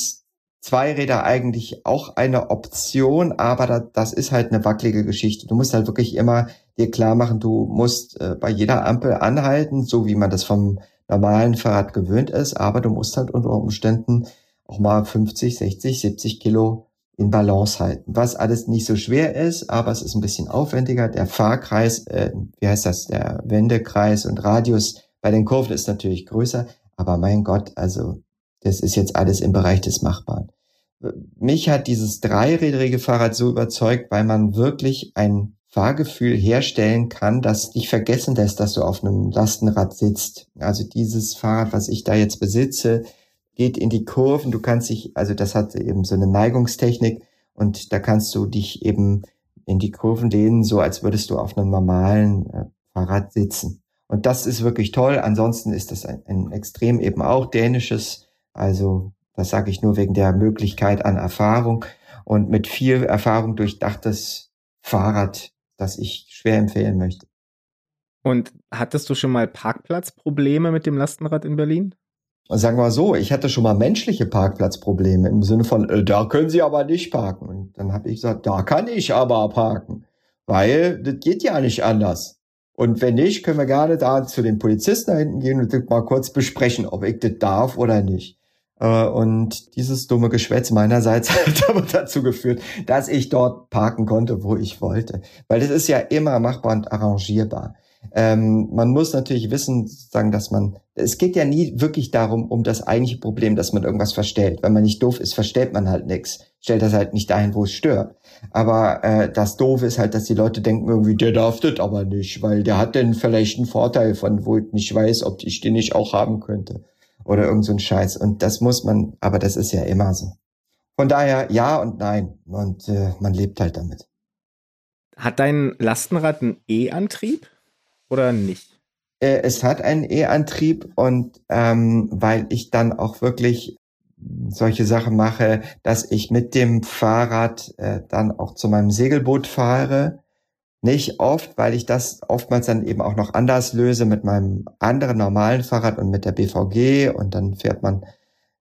Zweiräder eigentlich auch eine Option, aber da, das ist halt eine wackelige Geschichte. Du musst halt wirklich immer dir klar machen, du musst äh, bei jeder Ampel anhalten, so wie man das vom normalen Fahrrad gewöhnt ist, aber du musst halt unter Umständen auch mal 50, 60, 70 Kilo in Balance halten. Was alles nicht so schwer ist, aber es ist ein bisschen aufwendiger. Der Fahrkreis, äh, wie heißt das, der Wendekreis und Radius bei den Kurven ist natürlich größer, aber mein Gott, also das ist jetzt alles im Bereich des Machbaren. Mich hat dieses dreirädrige Fahrrad so überzeugt, weil man wirklich ein Fahrgefühl herstellen kann, das dich vergessen lässt, dass du auf einem Lastenrad sitzt. Also dieses Fahrrad, was ich da jetzt besitze, geht in die Kurven. Du kannst dich, also das hat eben so eine Neigungstechnik und da kannst du dich eben in die Kurven lehnen, so als würdest du auf einem normalen äh, Fahrrad sitzen. Und das ist wirklich toll. Ansonsten ist das ein, ein extrem eben auch dänisches, also das sage ich nur wegen der Möglichkeit an Erfahrung und mit viel Erfahrung durchdachtes Fahrrad, das ich schwer empfehlen möchte. Und hattest du schon mal Parkplatzprobleme mit dem Lastenrad in Berlin? Sagen wir mal so, ich hatte schon mal menschliche Parkplatzprobleme im Sinne von, äh, da können Sie aber nicht parken. Und dann habe ich gesagt, da kann ich aber parken, weil das geht ja nicht anders. Und wenn nicht, können wir gerne da zu den Polizisten da hinten gehen und mal kurz besprechen, ob ich das darf oder nicht. Äh, und dieses dumme Geschwätz meinerseits [LAUGHS] hat aber dazu geführt, dass ich dort parken konnte, wo ich wollte. Weil das ist ja immer machbar und arrangierbar. Ähm, man muss natürlich wissen, sagen, dass man, es geht ja nie wirklich darum, um das eigentliche Problem, dass man irgendwas verstellt. Wenn man nicht doof ist, verstellt man halt nichts. Stellt das halt nicht dahin, wo es stört. Aber äh, das Doofe ist halt, dass die Leute denken irgendwie, der darf das aber nicht, weil der hat denn vielleicht einen Vorteil von, wo ich nicht weiß, ob ich den nicht auch haben könnte. Oder irgend so ein Scheiß. Und das muss man, aber das ist ja immer so. Von daher ja und nein. Und äh, man lebt halt damit. Hat dein Lastenrad einen E-Antrieb? oder nicht? Äh, es hat einen E-Antrieb und ähm, weil ich dann auch wirklich solche Sachen mache, dass ich mit dem Fahrrad äh, dann auch zu meinem Segelboot fahre. Nicht oft, weil ich das oftmals dann eben auch noch anders löse mit meinem anderen normalen Fahrrad und mit der BVG und dann fährt man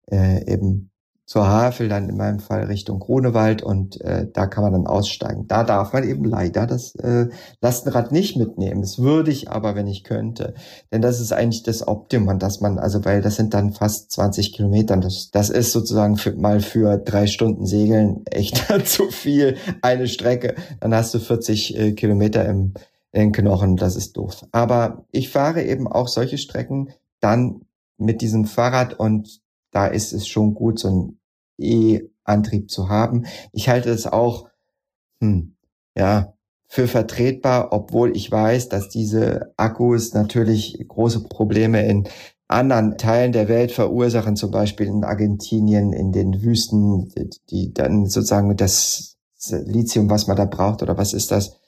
äh, eben zur Havel, dann in meinem Fall Richtung Grunewald und äh, da kann man dann aussteigen. Da darf man eben leider das äh, Lastenrad nicht mitnehmen. Das würde ich aber, wenn ich könnte. Denn das ist eigentlich das Optimum, dass man, also weil das sind dann fast 20 Kilometer. Das, das ist sozusagen für, mal für drei Stunden Segeln echt [LAUGHS] zu viel, eine Strecke. Dann hast du 40 äh, Kilometer im, in Knochen, das ist doof. Aber ich fahre eben auch solche Strecken dann mit diesem Fahrrad und da ist es schon gut, so ein E-Antrieb zu haben. Ich halte es auch, hm, ja, für vertretbar, obwohl ich weiß, dass diese Akkus natürlich große Probleme in anderen Teilen der Welt verursachen, zum Beispiel in Argentinien, in den Wüsten, die dann sozusagen das Lithium, was man da braucht, oder was ist das,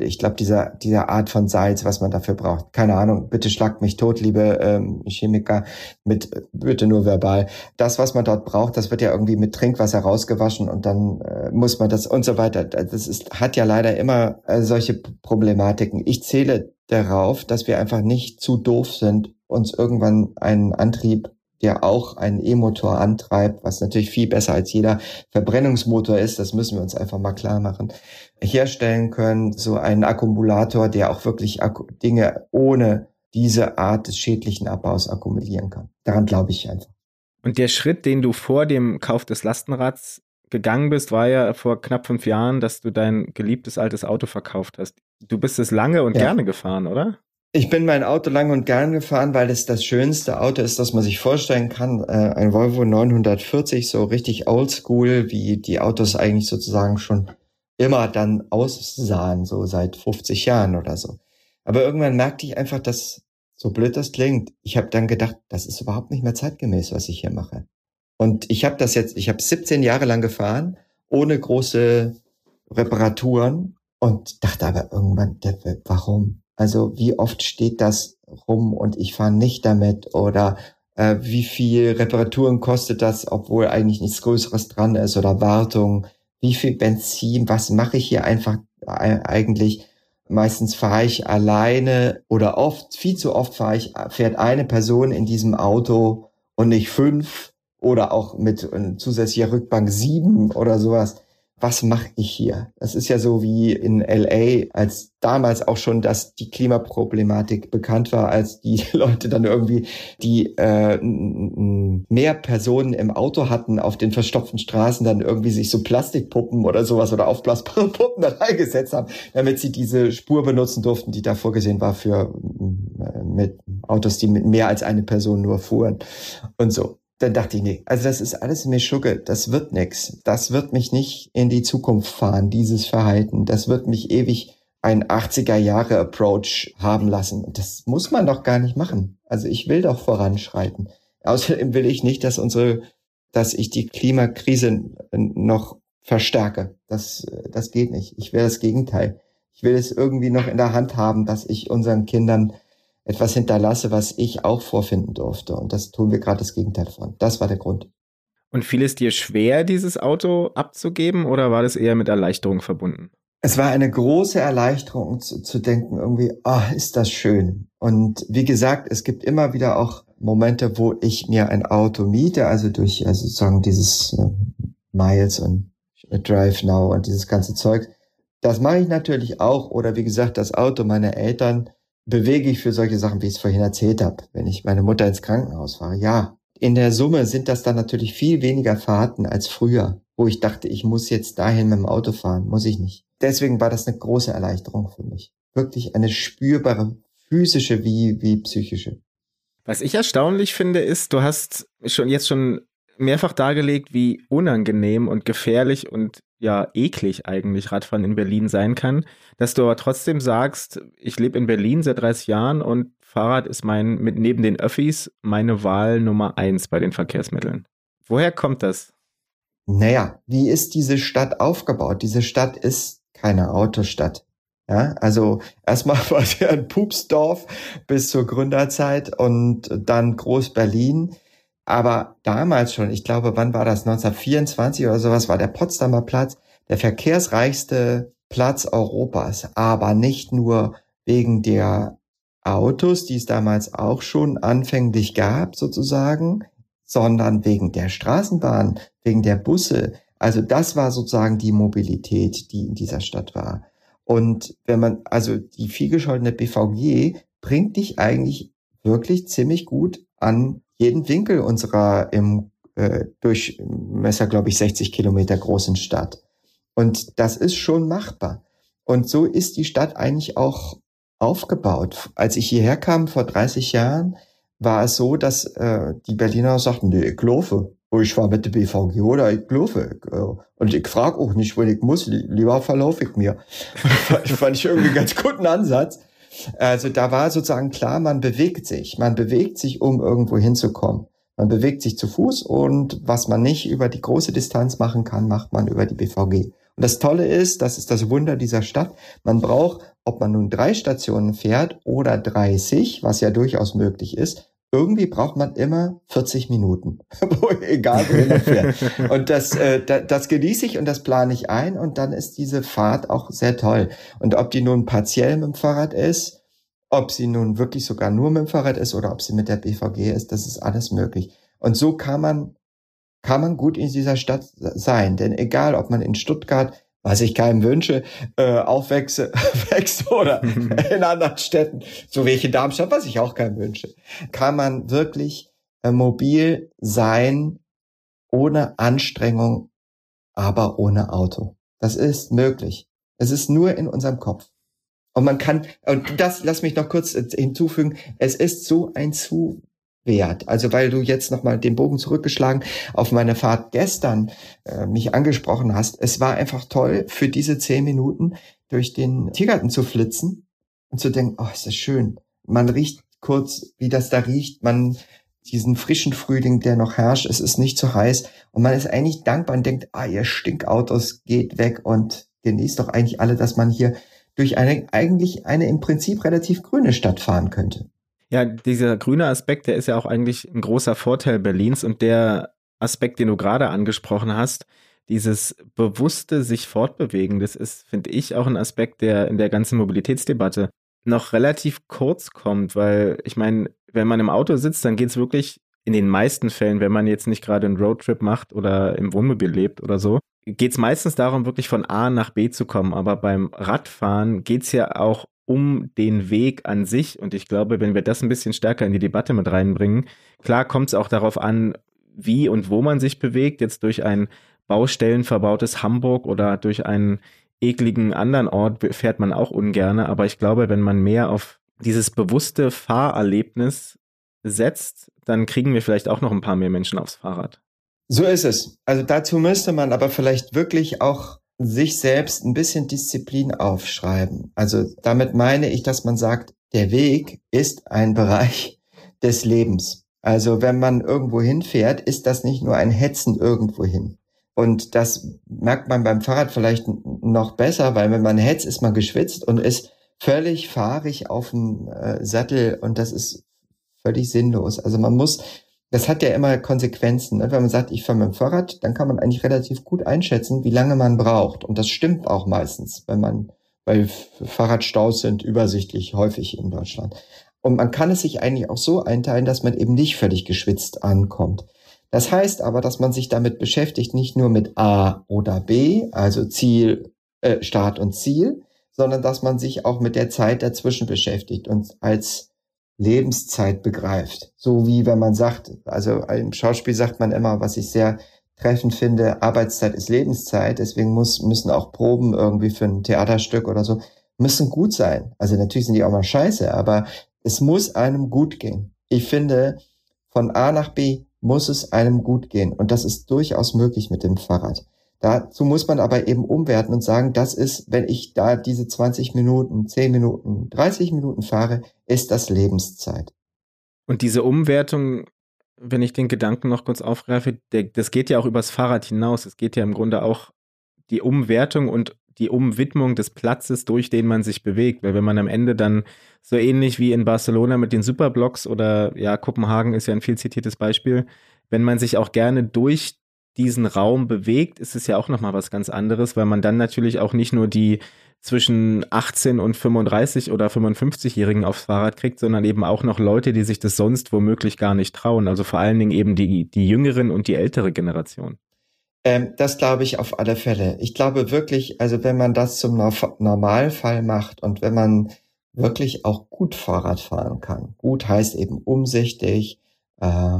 ich glaube, dieser, dieser Art von Salz, was man dafür braucht. Keine Ahnung, bitte schlagt mich tot, liebe ähm, Chemiker, mit bitte nur verbal. Das, was man dort braucht, das wird ja irgendwie mit Trinkwasser rausgewaschen und dann äh, muss man das und so weiter. Das ist, hat ja leider immer äh, solche Problematiken. Ich zähle darauf, dass wir einfach nicht zu doof sind, uns irgendwann einen Antrieb der auch einen E-Motor antreibt, was natürlich viel besser als jeder Verbrennungsmotor ist, das müssen wir uns einfach mal klar machen, herstellen können, so einen Akkumulator, der auch wirklich Dinge ohne diese Art des schädlichen Abbaus akkumulieren kann. Daran glaube ich einfach. Und der Schritt, den du vor dem Kauf des Lastenrads gegangen bist, war ja vor knapp fünf Jahren, dass du dein geliebtes altes Auto verkauft hast. Du bist es lange und ja. gerne gefahren, oder? Ich bin mein Auto lang und gern gefahren, weil es das schönste Auto ist, das man sich vorstellen kann. Äh, ein Volvo 940, so richtig oldschool, wie die Autos eigentlich sozusagen schon immer dann aussahen, so seit 50 Jahren oder so. Aber irgendwann merkte ich einfach, dass, so blöd das klingt, ich habe dann gedacht, das ist überhaupt nicht mehr zeitgemäß, was ich hier mache. Und ich habe das jetzt, ich habe 17 Jahre lang gefahren, ohne große Reparaturen und dachte aber irgendwann, warum? Also wie oft steht das rum und ich fahre nicht damit oder äh, wie viel Reparaturen kostet das, obwohl eigentlich nichts Größeres dran ist oder Wartung, wie viel Benzin, was mache ich hier einfach äh, eigentlich? Meistens fahre ich alleine oder oft, viel zu oft fahre ich, fährt eine Person in diesem Auto und nicht fünf oder auch mit äh, zusätzlicher Rückbank sieben oder sowas was mache ich hier? Das ist ja so wie in LA, als damals auch schon, dass die Klimaproblematik bekannt war, als die [LAUGHS] Leute dann irgendwie die äh, mehr Personen im Auto hatten auf den verstopften Straßen, dann irgendwie sich so Plastikpuppen oder sowas oder aufblasbare [LAUGHS] Puppen da reingesetzt haben, damit sie diese Spur benutzen durften, die da vorgesehen war für äh, mit Autos, die mit mehr als eine Person nur fuhren und so dann dachte ich, nee, also das ist alles mir Schugge, das wird nix. Das wird mich nicht in die Zukunft fahren, dieses Verhalten. Das wird mich ewig ein 80er Jahre Approach haben lassen. Und das muss man doch gar nicht machen. Also ich will doch voranschreiten. Außerdem will ich nicht, dass unsere, dass ich die Klimakrise noch verstärke. Das, das geht nicht. Ich will das Gegenteil. Ich will es irgendwie noch in der Hand haben, dass ich unseren Kindern etwas hinterlasse, was ich auch vorfinden durfte. Und das tun wir gerade das Gegenteil davon. Das war der Grund. Und fiel es dir schwer, dieses Auto abzugeben oder war das eher mit Erleichterung verbunden? Es war eine große Erleichterung zu, zu denken, irgendwie, ah, ist das schön. Und wie gesagt, es gibt immer wieder auch Momente, wo ich mir ein Auto miete, also durch also sozusagen dieses äh, Miles und Drive Now und dieses ganze Zeug. Das mache ich natürlich auch. Oder wie gesagt, das Auto meiner Eltern bewege ich für solche Sachen, wie ich es vorhin erzählt habe. Wenn ich meine Mutter ins Krankenhaus fahre, ja. In der Summe sind das dann natürlich viel weniger Fahrten als früher, wo ich dachte, ich muss jetzt dahin mit dem Auto fahren. Muss ich nicht. Deswegen war das eine große Erleichterung für mich. Wirklich eine spürbare physische wie, wie psychische. Was ich erstaunlich finde, ist, du hast schon jetzt schon mehrfach dargelegt, wie unangenehm und gefährlich und ja eklig eigentlich Radfahren in Berlin sein kann, dass du aber trotzdem sagst, ich lebe in Berlin seit 30 Jahren und Fahrrad ist mein, mit neben den Öffis, meine Wahl Nummer eins bei den Verkehrsmitteln. Woher kommt das? Naja, wie ist diese Stadt aufgebaut? Diese Stadt ist keine Autostadt. Ja, also erstmal [LAUGHS] war ja ein Pupsdorf bis zur Gründerzeit und dann Groß-Berlin. Aber damals schon, ich glaube, wann war das? 1924 oder sowas, war der Potsdamer Platz der verkehrsreichste Platz Europas. Aber nicht nur wegen der Autos, die es damals auch schon anfänglich gab, sozusagen, sondern wegen der Straßenbahn, wegen der Busse. Also das war sozusagen die Mobilität, die in dieser Stadt war. Und wenn man, also die vielgescholtene BVG bringt dich eigentlich wirklich ziemlich gut an jeden Winkel unserer im äh, Durchmesser, glaube ich, 60 Kilometer großen Stadt. Und das ist schon machbar. Und so ist die Stadt eigentlich auch aufgebaut. Als ich hierher kam vor 30 Jahren, war es so, dass äh, die Berliner sagten, nee, ich laufe. Oh, ich war mit der BVG oder ich laufe. Äh, und ich frage auch nicht, wo ich muss, lieber verlaufe ich mir. [LAUGHS] fand ich irgendwie ganz guten Ansatz. Also da war sozusagen klar, man bewegt sich. Man bewegt sich, um irgendwo hinzukommen. Man bewegt sich zu Fuß und was man nicht über die große Distanz machen kann, macht man über die BVG. Und das Tolle ist, das ist das Wunder dieser Stadt, man braucht, ob man nun drei Stationen fährt oder 30, was ja durchaus möglich ist, irgendwie braucht man immer 40 Minuten, [LAUGHS] egal wohin man fährt. [LAUGHS] Und das, äh, das genieße ich und das plane ich ein und dann ist diese Fahrt auch sehr toll. Und ob die nun partiell mit dem Fahrrad ist, ob sie nun wirklich sogar nur mit dem Fahrrad ist oder ob sie mit der BVG ist, das ist alles möglich. Und so kann man, kann man gut in dieser Stadt sein. Denn egal, ob man in Stuttgart was ich keinem wünsche, äh, aufwächse [LAUGHS] wächst oder [LAUGHS] in anderen Städten, so wie ich in Darmstadt, was ich auch keinem wünsche, kann man wirklich äh, mobil sein, ohne Anstrengung, aber ohne Auto. Das ist möglich. Es ist nur in unserem Kopf. Und man kann, und das, lass mich noch kurz hinzufügen, es ist so ein zu wert. Also weil du jetzt nochmal den Bogen zurückgeschlagen auf meine Fahrt gestern äh, mich angesprochen hast. Es war einfach toll, für diese zehn Minuten durch den Tiergarten zu flitzen und zu denken, oh, ist das schön. Man riecht kurz, wie das da riecht. Man diesen frischen Frühling, der noch herrscht. Es ist nicht zu heiß. Und man ist eigentlich dankbar und denkt, ah, ihr Stinkautos geht weg und genießt doch eigentlich alle, dass man hier durch eine, eigentlich eine im Prinzip relativ grüne Stadt fahren könnte. Ja, dieser grüne Aspekt, der ist ja auch eigentlich ein großer Vorteil Berlins und der Aspekt, den du gerade angesprochen hast, dieses bewusste sich fortbewegen, das ist, finde ich, auch ein Aspekt, der in der ganzen Mobilitätsdebatte noch relativ kurz kommt, weil ich meine, wenn man im Auto sitzt, dann geht es wirklich in den meisten Fällen, wenn man jetzt nicht gerade einen Roadtrip macht oder im Wohnmobil lebt oder so, geht es meistens darum, wirklich von A nach B zu kommen. Aber beim Radfahren geht es ja auch um den Weg an sich. Und ich glaube, wenn wir das ein bisschen stärker in die Debatte mit reinbringen, klar kommt es auch darauf an, wie und wo man sich bewegt, jetzt durch ein baustellenverbautes Hamburg oder durch einen ekligen anderen Ort fährt man auch ungerne. Aber ich glaube, wenn man mehr auf dieses bewusste Fahrerlebnis setzt, dann kriegen wir vielleicht auch noch ein paar mehr Menschen aufs Fahrrad. So ist es. Also dazu müsste man aber vielleicht wirklich auch sich selbst ein bisschen Disziplin aufschreiben. Also damit meine ich, dass man sagt, der Weg ist ein [LAUGHS] Bereich des Lebens. Also wenn man irgendwo hinfährt, ist das nicht nur ein Hetzen irgendwo hin. Und das merkt man beim Fahrrad vielleicht noch besser, weil wenn man hetzt, ist man geschwitzt und ist völlig fahrig auf dem äh, Sattel und das ist völlig sinnlos. Also man muss das hat ja immer Konsequenzen. Ne? Wenn man sagt, ich fahre mit dem Fahrrad, dann kann man eigentlich relativ gut einschätzen, wie lange man braucht. Und das stimmt auch meistens, wenn man, weil Fahrradstaus sind übersichtlich häufig in Deutschland. Und man kann es sich eigentlich auch so einteilen, dass man eben nicht völlig geschwitzt ankommt. Das heißt aber, dass man sich damit beschäftigt, nicht nur mit A oder B, also Ziel, äh, Start und Ziel, sondern dass man sich auch mit der Zeit dazwischen beschäftigt und als Lebenszeit begreift. So wie wenn man sagt, also im Schauspiel sagt man immer, was ich sehr treffend finde, Arbeitszeit ist Lebenszeit, deswegen muss, müssen auch Proben irgendwie für ein Theaterstück oder so, müssen gut sein. Also natürlich sind die auch mal scheiße, aber es muss einem gut gehen. Ich finde, von A nach B muss es einem gut gehen. Und das ist durchaus möglich mit dem Fahrrad. Dazu muss man aber eben umwerten und sagen, das ist, wenn ich da diese 20 Minuten, 10 Minuten, 30 Minuten fahre, ist das Lebenszeit. Und diese Umwertung, wenn ich den Gedanken noch kurz aufgreife, der, das geht ja auch übers Fahrrad hinaus. Es geht ja im Grunde auch die Umwertung und die Umwidmung des Platzes, durch den man sich bewegt. Weil wenn man am Ende dann so ähnlich wie in Barcelona mit den Superblocks oder ja, Kopenhagen ist ja ein viel zitiertes Beispiel, wenn man sich auch gerne durch diesen Raum bewegt, ist es ja auch nochmal was ganz anderes, weil man dann natürlich auch nicht nur die zwischen 18 und 35 oder 55-Jährigen aufs Fahrrad kriegt, sondern eben auch noch Leute, die sich das sonst womöglich gar nicht trauen. Also vor allen Dingen eben die, die jüngeren und die ältere Generation. Ähm, das glaube ich auf alle Fälle. Ich glaube wirklich, also wenn man das zum Normalfall macht und wenn man wirklich auch gut Fahrrad fahren kann, gut heißt eben umsichtig, äh,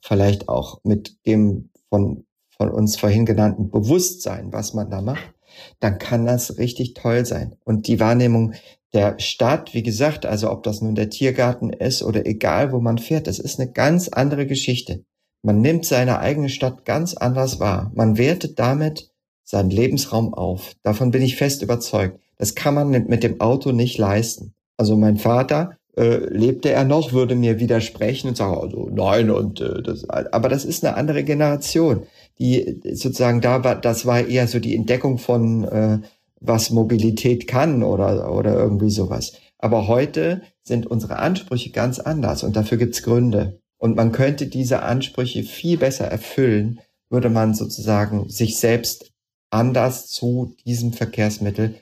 vielleicht auch mit dem von, von uns vorhin genannten Bewusstsein, was man da macht, dann kann das richtig toll sein. Und die Wahrnehmung der Stadt, wie gesagt, also ob das nun der Tiergarten ist oder egal, wo man fährt, das ist eine ganz andere Geschichte. Man nimmt seine eigene Stadt ganz anders wahr. Man wertet damit seinen Lebensraum auf. Davon bin ich fest überzeugt. Das kann man mit dem Auto nicht leisten. Also mein Vater, äh, lebte er noch, würde mir widersprechen und sagen, also nein, und äh, das, aber das ist eine andere Generation, die sozusagen da war, das war eher so die Entdeckung von äh, was Mobilität kann oder, oder irgendwie sowas. Aber heute sind unsere Ansprüche ganz anders und dafür gibt's Gründe. Und man könnte diese Ansprüche viel besser erfüllen, würde man sozusagen sich selbst anders zu diesem Verkehrsmittel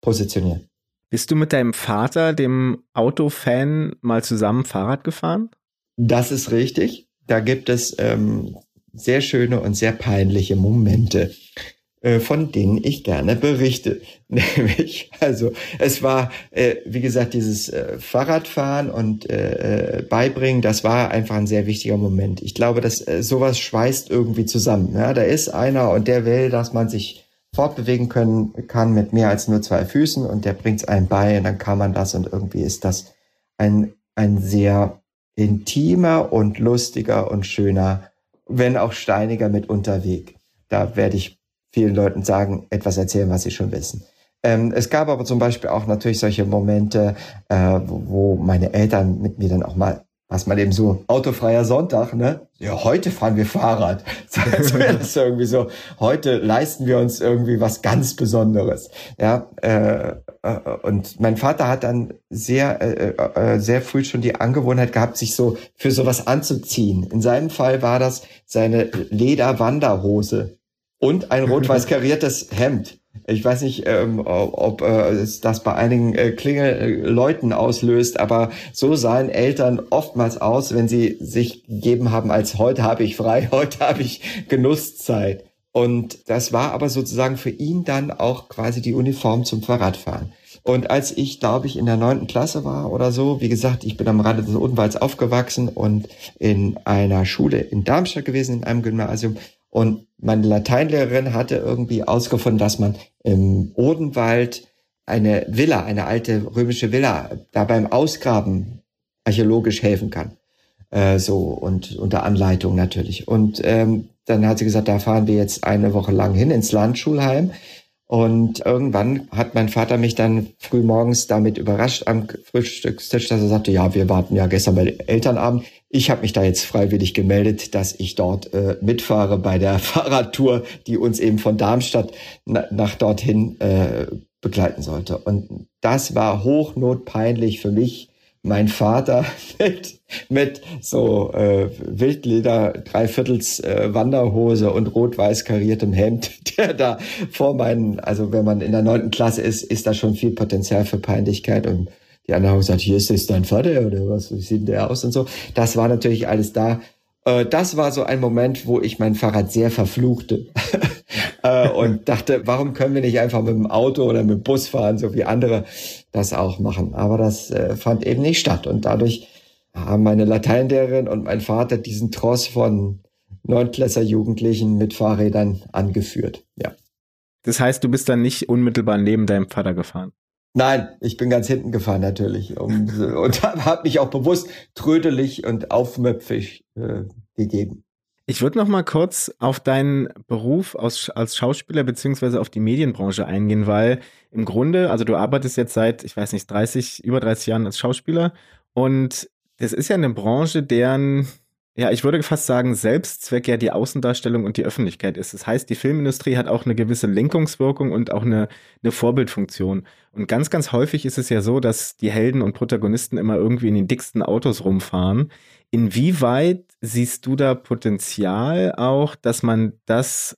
positionieren. Bist du mit deinem Vater, dem Autofan, mal zusammen Fahrrad gefahren? Das ist richtig. Da gibt es ähm, sehr schöne und sehr peinliche Momente. Äh, von denen ich gerne berichte. [LAUGHS] Nämlich, also es war, äh, wie gesagt, dieses äh, Fahrradfahren und äh, beibringen, das war einfach ein sehr wichtiger Moment. Ich glaube, dass äh, sowas schweißt irgendwie zusammen. Ja? Da ist einer und der will, dass man sich fortbewegen können kann mit mehr als nur zwei Füßen und der bringt es einem bei und dann kann man das und irgendwie ist das ein, ein sehr intimer und lustiger und schöner, wenn auch steiniger mit Unterweg. Da werde ich vielen Leuten sagen, etwas erzählen, was sie schon wissen. Ähm, es gab aber zum Beispiel auch natürlich solche Momente, äh, wo meine Eltern mit mir dann auch mal, was man eben so, autofreier Sonntag, ne? Ja, heute fahren wir Fahrrad. [LAUGHS] So wäre das irgendwie so. Heute leisten wir uns irgendwie was ganz Besonderes. Ja, äh, äh, und mein Vater hat dann sehr, äh, äh, sehr früh schon die Angewohnheit gehabt, sich so für sowas anzuziehen. In seinem Fall war das seine Lederwanderhose und ein rot-weiß [LAUGHS] kariertes Hemd. Ich weiß nicht, ähm, ob äh, das bei einigen äh, Klingelleuten auslöst, aber so sahen Eltern oftmals aus, wenn sie sich gegeben haben, als heute habe ich frei, [LAUGHS] heute habe ich Genusszeit. Und das war aber sozusagen für ihn dann auch quasi die Uniform zum Fahrradfahren. Und als ich, glaube ich, in der neunten Klasse war oder so, wie gesagt, ich bin am Rande des Odenwalds aufgewachsen und in einer Schule in Darmstadt gewesen, in einem Gymnasium. Und meine Lateinlehrerin hatte irgendwie ausgefunden, dass man im Odenwald eine Villa, eine alte römische Villa, da beim Ausgraben archäologisch helfen kann. Äh, so und unter Anleitung natürlich. Und ähm, dann hat sie gesagt, da fahren wir jetzt eine Woche lang hin ins Landschulheim. Und irgendwann hat mein Vater mich dann früh morgens damit überrascht am Frühstückstisch, dass er sagte, ja, wir warten ja gestern bei Elternabend. Ich habe mich da jetzt freiwillig gemeldet, dass ich dort äh, mitfahre bei der [LAUGHS] Fahrradtour, die uns eben von Darmstadt na, nach dorthin äh, begleiten sollte. Und das war hochnotpeinlich für mich, mein Vater [LAUGHS] mit, mit so äh, Wildleder, Dreiviertels äh, Wanderhose und rot-weiß kariertem Hemd, [LAUGHS] der da vor meinen, also wenn man in der neunten Klasse ist, ist da schon viel Potenzial für Peinlichkeit und die anderen haben gesagt, hier ist das dein Vater oder was, wie sieht der aus und so. Das war natürlich alles da. Äh, das war so ein Moment, wo ich mein Fahrrad sehr verfluchte [LAUGHS] äh, und dachte, warum können wir nicht einfach mit dem Auto oder mit dem Bus fahren, so wie andere das auch machen. Aber das äh, fand eben nicht statt und dadurch haben meine Lateinlehrerin und mein Vater diesen Tross von Neunklässer Jugendlichen mit Fahrrädern angeführt. Ja. Das heißt, du bist dann nicht unmittelbar neben deinem Vater gefahren? Nein, ich bin ganz hinten gefahren natürlich um, und [LAUGHS] habe mich auch bewusst trödelig und aufmöpfig äh, gegeben. Ich würde noch mal kurz auf deinen Beruf als, als Schauspieler beziehungsweise auf die Medienbranche eingehen, weil im Grunde, also du arbeitest jetzt seit, ich weiß nicht, 30, über 30 Jahren als Schauspieler und das ist ja eine Branche, deren ja, ich würde fast sagen, Selbstzweck ja die Außendarstellung und die Öffentlichkeit ist. Das heißt, die Filmindustrie hat auch eine gewisse Lenkungswirkung und auch eine, eine Vorbildfunktion. Und ganz, ganz häufig ist es ja so, dass die Helden und Protagonisten immer irgendwie in den dicksten Autos rumfahren. Inwieweit siehst du da Potenzial auch, dass man das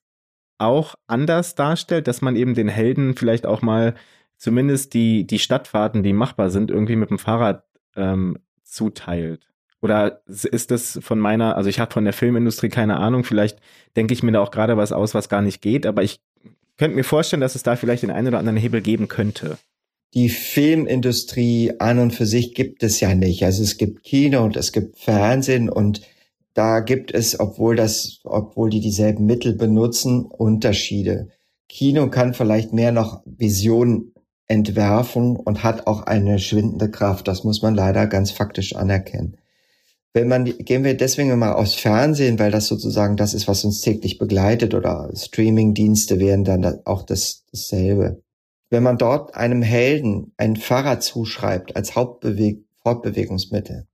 auch anders darstellt, dass man eben den Helden vielleicht auch mal zumindest die, die Stadtfahrten, die machbar sind, irgendwie mit dem Fahrrad ähm, zuteilt? Oder ist das von meiner, also ich habe von der Filmindustrie keine Ahnung, vielleicht denke ich mir da auch gerade was aus, was gar nicht geht, aber ich könnte mir vorstellen, dass es da vielleicht den einen oder anderen Hebel geben könnte. Die Filmindustrie an und für sich gibt es ja nicht. Also es gibt Kino und es gibt Fernsehen und da gibt es, obwohl das, obwohl die dieselben Mittel benutzen, Unterschiede. Kino kann vielleicht mehr noch Visionen entwerfen und hat auch eine schwindende Kraft. Das muss man leider ganz faktisch anerkennen wenn man, gehen wir deswegen mal aus Fernsehen, weil das sozusagen das ist, was uns täglich begleitet oder Streaming-Dienste wären dann auch das, dasselbe. Wenn man dort einem Helden ein Fahrrad zuschreibt als Hauptbeweg Fortbewegungsmittel,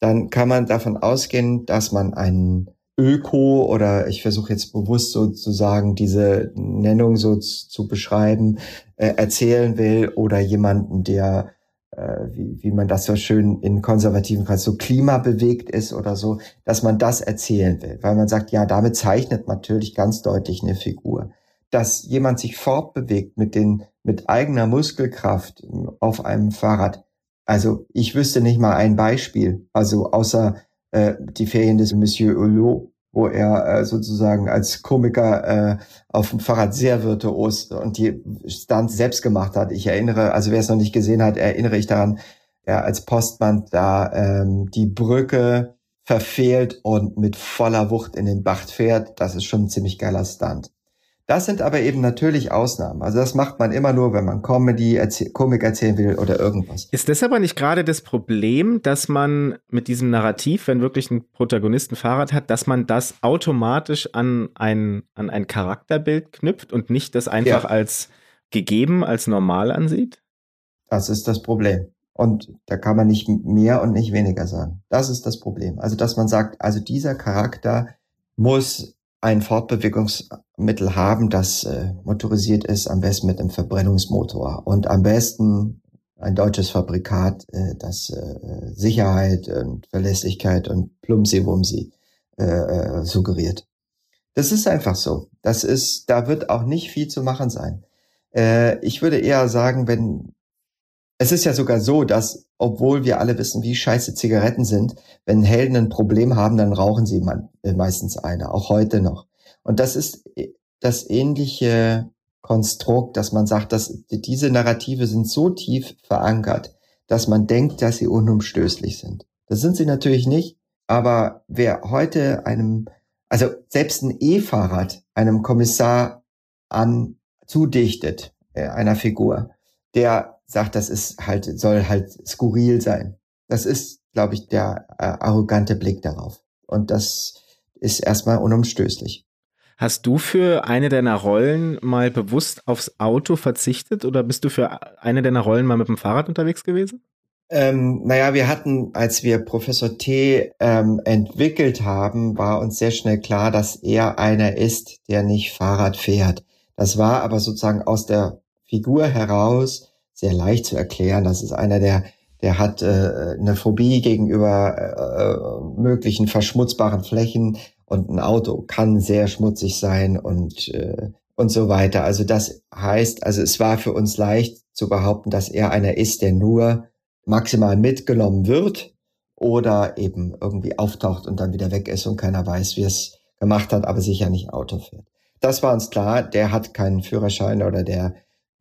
dann kann man davon ausgehen, dass man einen Öko oder ich versuche jetzt bewusst sozusagen diese Nennung so zu beschreiben, äh, erzählen will oder jemanden, der wie, wie man das so schön in konservativen Kreisen so klimabewegt ist oder so, dass man das erzählen will, weil man sagt, ja, damit zeichnet man natürlich ganz deutlich eine Figur. Dass jemand sich fortbewegt mit den, mit eigener Muskelkraft auf einem Fahrrad. Also ich wüsste nicht mal ein Beispiel, also außer äh, die Ferien des Monsieur Hulot, wo er äh, sozusagen als Komiker äh, auf dem Fahrrad sehr virtuos und die Stunts selbst gemacht hat. Ich erinnere, also wer es noch nicht gesehen hat, erinnere ich daran, er als Postmann da ähm, die Brücke verfehlt und mit voller Wucht in den Bach fährt. Das ist schon ein ziemlich geiler Stunt. Das sind aber eben natürlich Ausnahmen. Also das macht man immer nur, wenn man Comedy, erzäh Komik erzählen will oder irgendwas. Ist das aber nicht gerade das Problem, dass man mit diesem Narrativ, wenn wirklich ein Protagonist ein Fahrrad hat, dass man das automatisch an ein, an ein Charakterbild knüpft und nicht das einfach ja. als gegeben, als normal ansieht? Das ist das Problem. Und da kann man nicht mehr und nicht weniger sagen. Das ist das Problem. Also, dass man sagt, also dieser Charakter muss ein Fortbewegungsmittel haben, das äh, motorisiert ist, am besten mit einem Verbrennungsmotor und am besten ein deutsches Fabrikat, äh, das äh, Sicherheit und Verlässlichkeit und Plumsi-Wumsi äh, äh, suggeriert. Das ist einfach so. Das ist, da wird auch nicht viel zu machen sein. Äh, ich würde eher sagen, wenn es ist ja sogar so, dass, obwohl wir alle wissen, wie scheiße Zigaretten sind, wenn Helden ein Problem haben, dann rauchen sie äh, meistens eine, auch heute noch. Und das ist äh, das ähnliche Konstrukt, dass man sagt, dass diese Narrative sind so tief verankert, dass man denkt, dass sie unumstößlich sind. Das sind sie natürlich nicht, aber wer heute einem, also selbst ein E-Fahrrad einem Kommissar an zudichtet, äh, einer Figur, der sagt, das ist halt, soll halt skurril sein. Das ist, glaube ich, der äh, arrogante Blick darauf. Und das ist erstmal unumstößlich. Hast du für eine deiner Rollen mal bewusst aufs Auto verzichtet oder bist du für eine deiner Rollen mal mit dem Fahrrad unterwegs gewesen? Ähm, naja, wir hatten, als wir Professor T ähm, entwickelt haben, war uns sehr schnell klar, dass er einer ist, der nicht Fahrrad fährt. Das war aber sozusagen aus der Figur heraus sehr leicht zu erklären. Das ist einer der, der hat äh, eine Phobie gegenüber äh, möglichen verschmutzbaren Flächen und ein Auto kann sehr schmutzig sein und äh, und so weiter. Also das heißt, also es war für uns leicht zu behaupten, dass er einer ist, der nur maximal mitgenommen wird oder eben irgendwie auftaucht und dann wieder weg ist und keiner weiß, wie es gemacht hat, aber sicher nicht Auto fährt. Das war uns klar, der hat keinen Führerschein oder der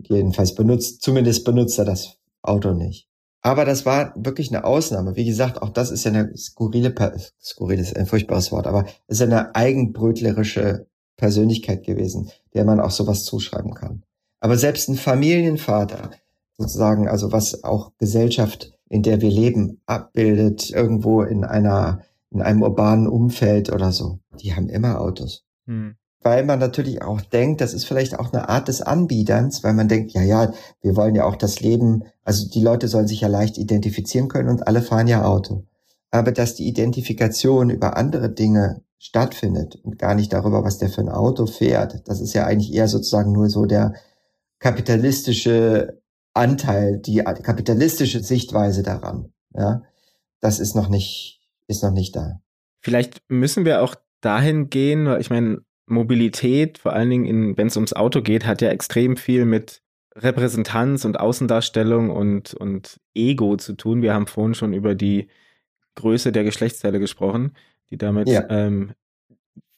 jedenfalls benutzt, zumindest benutzt er das Auto nicht. Aber das war wirklich eine Ausnahme. Wie gesagt, auch das ist ja eine skurrile, skurril ist ein furchtbares Wort, aber es ist eine eigenbrötlerische Persönlichkeit gewesen, der man auch sowas zuschreiben kann. Aber selbst ein Familienvater, sozusagen, also was auch Gesellschaft, in der wir leben, abbildet, irgendwo in einer, in einem urbanen Umfeld oder so, die haben immer Autos. Hm weil man natürlich auch denkt, das ist vielleicht auch eine Art des Anbieterns, weil man denkt, ja, ja, wir wollen ja auch das Leben, also die Leute sollen sich ja leicht identifizieren können und alle fahren ja Auto. Aber dass die Identifikation über andere Dinge stattfindet und gar nicht darüber, was der für ein Auto fährt, das ist ja eigentlich eher sozusagen nur so der kapitalistische Anteil, die kapitalistische Sichtweise daran, ja. Das ist noch nicht, ist noch nicht da. Vielleicht müssen wir auch dahin gehen, ich meine, Mobilität, vor allen Dingen, wenn es ums Auto geht, hat ja extrem viel mit Repräsentanz und Außendarstellung und, und Ego zu tun. Wir haben vorhin schon über die Größe der Geschlechtsteile gesprochen, die damit ja. ähm,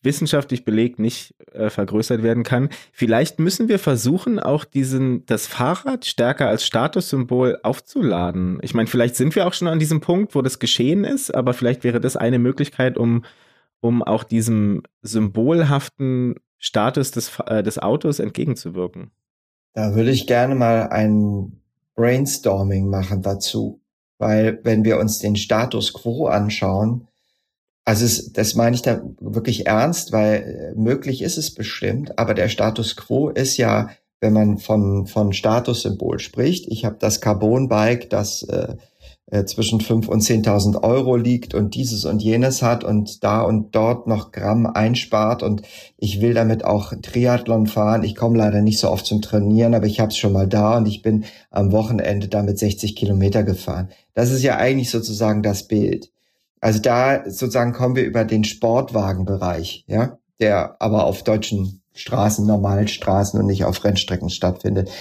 wissenschaftlich belegt nicht äh, vergrößert werden kann. Vielleicht müssen wir versuchen, auch diesen, das Fahrrad stärker als Statussymbol aufzuladen. Ich meine, vielleicht sind wir auch schon an diesem Punkt, wo das geschehen ist, aber vielleicht wäre das eine Möglichkeit, um um auch diesem symbolhaften Status des, äh, des Autos entgegenzuwirken? Da würde ich gerne mal ein Brainstorming machen dazu, weil wenn wir uns den Status quo anschauen, also es, das meine ich da wirklich ernst, weil äh, möglich ist es bestimmt, aber der Status quo ist ja, wenn man von, von Statussymbol spricht, ich habe das Carbon-Bike, das äh, äh, zwischen fünf und zehntausend Euro liegt und dieses und jenes hat und da und dort noch Gramm einspart und ich will damit auch Triathlon fahren. Ich komme leider nicht so oft zum Trainieren, aber ich habe es schon mal da und ich bin am Wochenende damit 60 Kilometer gefahren. Das ist ja eigentlich sozusagen das Bild. Also da sozusagen kommen wir über den Sportwagenbereich, ja, der aber auf deutschen Straßen, normalen Straßen und nicht auf Rennstrecken stattfindet.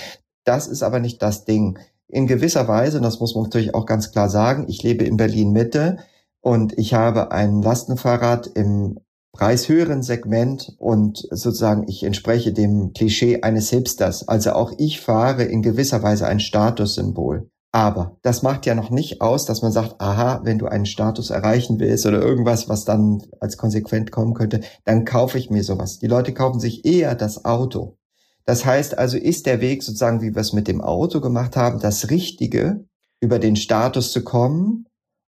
Das ist aber nicht das Ding in gewisser Weise, und das muss man natürlich auch ganz klar sagen, ich lebe in Berlin Mitte und ich habe ein Lastenfahrrad im preishöheren Segment und sozusagen ich entspreche dem Klischee eines Hipsters. Also auch ich fahre in gewisser Weise ein Statussymbol. Aber das macht ja noch nicht aus, dass man sagt, aha, wenn du einen Status erreichen willst oder irgendwas, was dann als konsequent kommen könnte, dann kaufe ich mir sowas. Die Leute kaufen sich eher das Auto. Das heißt also, ist der Weg sozusagen, wie wir es mit dem Auto gemacht haben, das Richtige, über den Status zu kommen,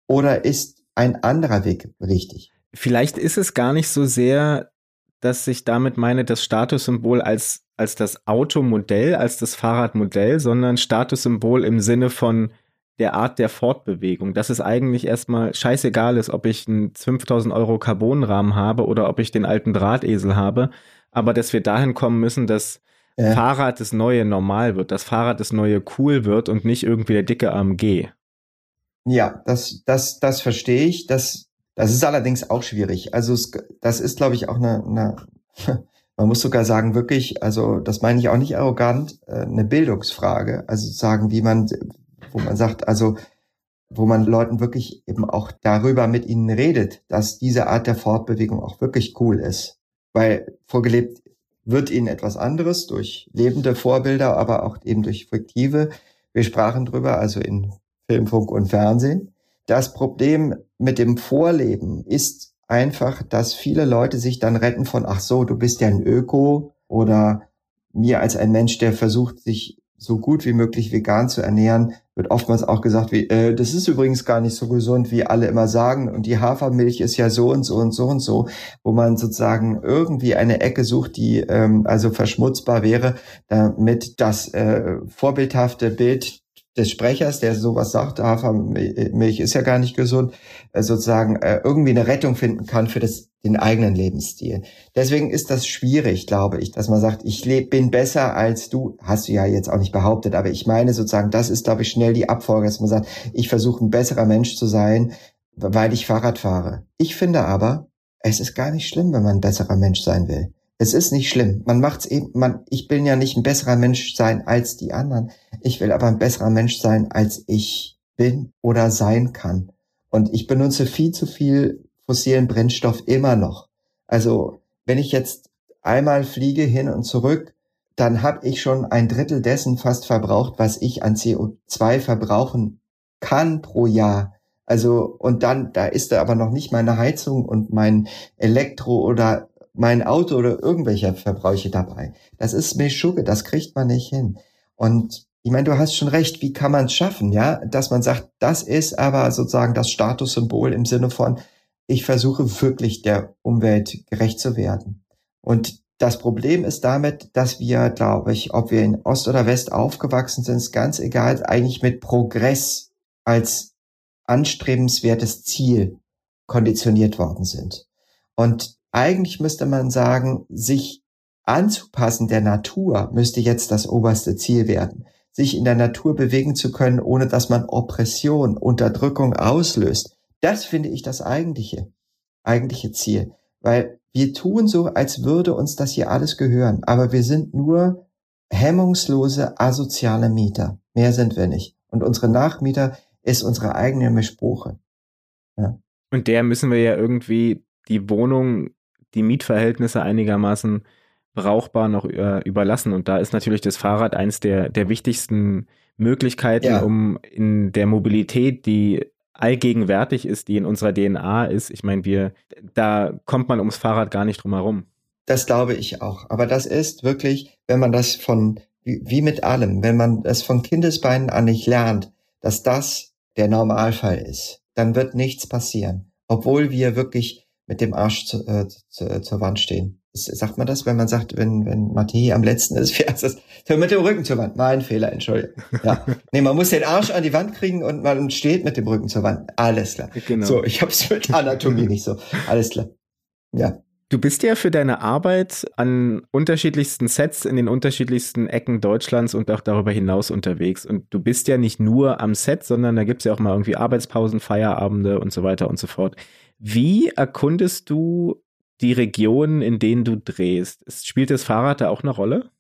oder ist ein anderer Weg richtig? Vielleicht ist es gar nicht so sehr, dass ich damit meine, das Statussymbol als, als das Automodell, als das Fahrradmodell, sondern Statussymbol im Sinne von der Art der Fortbewegung, dass es eigentlich erstmal scheißegal ist, ob ich einen 5000 Euro Carbonrahmen habe oder ob ich den alten Drahtesel habe, aber dass wir dahin kommen müssen, dass ja. Fahrrad das neue Normal wird, das Fahrrad das neue Cool wird und nicht irgendwie der dicke AMG. Ja, das, das, das verstehe ich. Das, das ist allerdings auch schwierig. Also es, das ist, glaube ich, auch eine, eine, [LAUGHS] man muss sogar sagen, wirklich, also das meine ich auch nicht arrogant, äh, eine Bildungsfrage. Also sagen, wie man, wo man sagt, also wo man Leuten wirklich eben auch darüber mit ihnen redet, dass diese Art der Fortbewegung auch wirklich cool ist. Weil vorgelebt wird ihnen etwas anderes durch lebende Vorbilder, aber auch eben durch fiktive. Wir sprachen drüber, also in Film, Funk und Fernsehen. Das Problem mit dem Vorleben ist einfach, dass viele Leute sich dann retten von, ach so, du bist ja ein Öko oder mir als ein Mensch, der versucht, sich so gut wie möglich vegan zu ernähren, wird oftmals auch gesagt, wie, äh, das ist übrigens gar nicht so gesund, wie alle immer sagen. Und die Hafermilch ist ja so und so und so und so, wo man sozusagen irgendwie eine Ecke sucht, die ähm, also verschmutzbar wäre, damit das äh, vorbildhafte Bild des Sprechers, der sowas sagt, Hafermilch ist ja gar nicht gesund, äh, sozusagen äh, irgendwie eine Rettung finden kann für das, den eigenen Lebensstil. Deswegen ist das schwierig, glaube ich, dass man sagt, ich bin besser als du. Hast du ja jetzt auch nicht behauptet, aber ich meine sozusagen, das ist, glaube ich, schnell die Abfolge, dass man sagt, ich versuche ein besserer Mensch zu sein, weil ich Fahrrad fahre. Ich finde aber, es ist gar nicht schlimm, wenn man ein besserer Mensch sein will. Es ist nicht schlimm. Man macht's eben, man, ich will ja nicht ein besserer Mensch sein als die anderen. Ich will aber ein besserer Mensch sein, als ich bin oder sein kann. Und ich benutze viel zu viel fossilen Brennstoff immer noch. Also, wenn ich jetzt einmal fliege hin und zurück, dann habe ich schon ein Drittel dessen fast verbraucht, was ich an CO2 verbrauchen kann pro Jahr. Also, und dann, da ist da aber noch nicht meine Heizung und mein Elektro oder mein Auto oder irgendwelche Verbräuche dabei. Das ist Meschugge, das kriegt man nicht hin. Und ich meine, du hast schon recht, wie kann man es schaffen, ja, dass man sagt, das ist aber sozusagen das Statussymbol im Sinne von, ich versuche wirklich der Umwelt gerecht zu werden. Und das Problem ist damit, dass wir, glaube ich, ob wir in Ost oder West aufgewachsen sind, ist ganz egal, eigentlich mit Progress als anstrebenswertes Ziel konditioniert worden sind. Und eigentlich müsste man sagen, sich anzupassen der Natur müsste jetzt das oberste Ziel werden. Sich in der Natur bewegen zu können, ohne dass man Oppression, Unterdrückung auslöst. Das finde ich das eigentliche, eigentliche Ziel. Weil wir tun so, als würde uns das hier alles gehören. Aber wir sind nur hemmungslose, asoziale Mieter. Mehr sind wir nicht. Und unsere Nachmieter ist unsere eigene Mischbuche. Ja. Und der müssen wir ja irgendwie die Wohnung die Mietverhältnisse einigermaßen brauchbar noch äh, überlassen. Und da ist natürlich das Fahrrad eins der, der wichtigsten Möglichkeiten, ja. um in der Mobilität, die allgegenwärtig ist, die in unserer DNA ist. Ich meine, wir, da kommt man ums Fahrrad gar nicht drum herum. Das glaube ich auch. Aber das ist wirklich, wenn man das von, wie, wie mit allem, wenn man das von Kindesbeinen an nicht lernt, dass das der Normalfall ist, dann wird nichts passieren. Obwohl wir wirklich mit dem Arsch zu, äh, zu, zur Wand stehen. Sagt man das, wenn man sagt, wenn, wenn Mattei am letzten ist, [LAUGHS] wie heißt das? Mit dem Rücken zur Wand. Mein Fehler, Entschuldigung. Ja. [LAUGHS] Nee, man muss den Arsch an die Wand kriegen und man steht mit dem Rücken zur Wand. Alles klar. Genau. So, ich hab's mit Anatomie nicht so. Alles klar. Ja. Du bist ja für deine Arbeit an unterschiedlichsten Sets in den unterschiedlichsten Ecken Deutschlands und auch darüber hinaus unterwegs. Und du bist ja nicht nur am Set, sondern da gibt's ja auch mal irgendwie Arbeitspausen, Feierabende und so weiter und so fort. Wie erkundest du die Regionen, in denen du drehst? Spielt das Fahrrad da auch eine Rolle?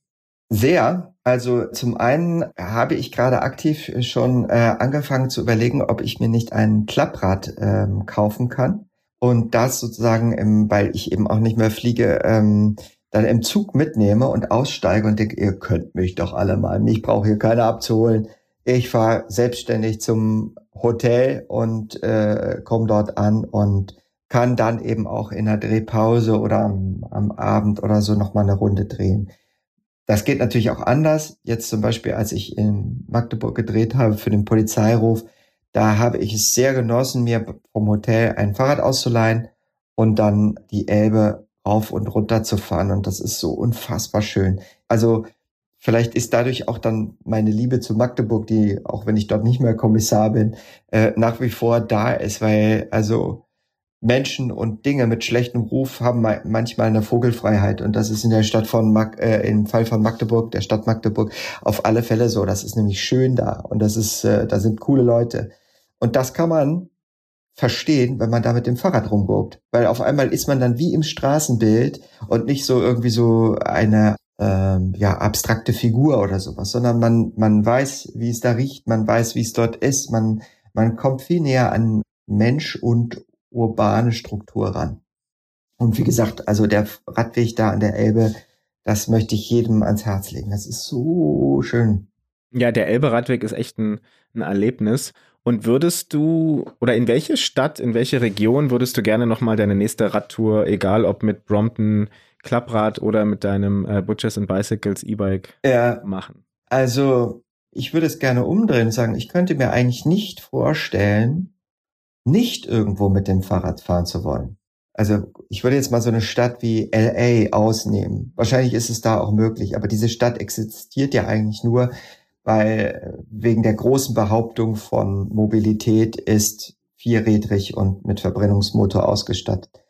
Sehr. Also zum einen habe ich gerade aktiv schon äh, angefangen zu überlegen, ob ich mir nicht ein Klapprad ähm, kaufen kann und das sozusagen, im, weil ich eben auch nicht mehr fliege, ähm, dann im Zug mitnehme und aussteige und denke, ihr könnt mich doch alle mal, ich brauche hier keiner abzuholen. Ich fahre selbstständig zum Hotel und äh, komme dort an und kann dann eben auch in der Drehpause oder am, am Abend oder so nochmal eine Runde drehen. Das geht natürlich auch anders. Jetzt zum Beispiel, als ich in Magdeburg gedreht habe für den Polizeiruf, da habe ich es sehr genossen, mir vom Hotel ein Fahrrad auszuleihen und dann die Elbe rauf und runter zu fahren. Und das ist so unfassbar schön. Also Vielleicht ist dadurch auch dann meine Liebe zu Magdeburg, die, auch wenn ich dort nicht mehr Kommissar bin, äh, nach wie vor da ist, weil also Menschen und Dinge mit schlechtem Ruf haben manchmal eine Vogelfreiheit. Und das ist in der Stadt von Mag äh, im Fall von Magdeburg, der Stadt Magdeburg, auf alle Fälle so. Das ist nämlich schön da. Und das ist, äh, da sind coole Leute. Und das kann man verstehen, wenn man da mit dem Fahrrad rumguckt, weil auf einmal ist man dann wie im Straßenbild und nicht so irgendwie so eine ähm, ja, abstrakte Figur oder sowas, sondern man, man weiß, wie es da riecht, man weiß, wie es dort ist, man, man kommt viel näher an Mensch und urbane Struktur ran. Und wie gesagt, also der Radweg da an der Elbe, das möchte ich jedem ans Herz legen. Das ist so schön. Ja, der Elbe-Radweg ist echt ein, ein Erlebnis. Und würdest du, oder in welche Stadt, in welche Region würdest du gerne nochmal deine nächste Radtour, egal ob mit Brompton, Klapprad oder mit deinem äh, Butchers and Bicycles E-Bike ja, machen? Also, ich würde es gerne umdrehen und sagen, ich könnte mir eigentlich nicht vorstellen, nicht irgendwo mit dem Fahrrad fahren zu wollen. Also ich würde jetzt mal so eine Stadt wie LA ausnehmen. Wahrscheinlich ist es da auch möglich, aber diese Stadt existiert ja eigentlich nur, weil wegen der großen Behauptung von Mobilität ist vierrädrig und mit Verbrennungsmotor ausgestattet.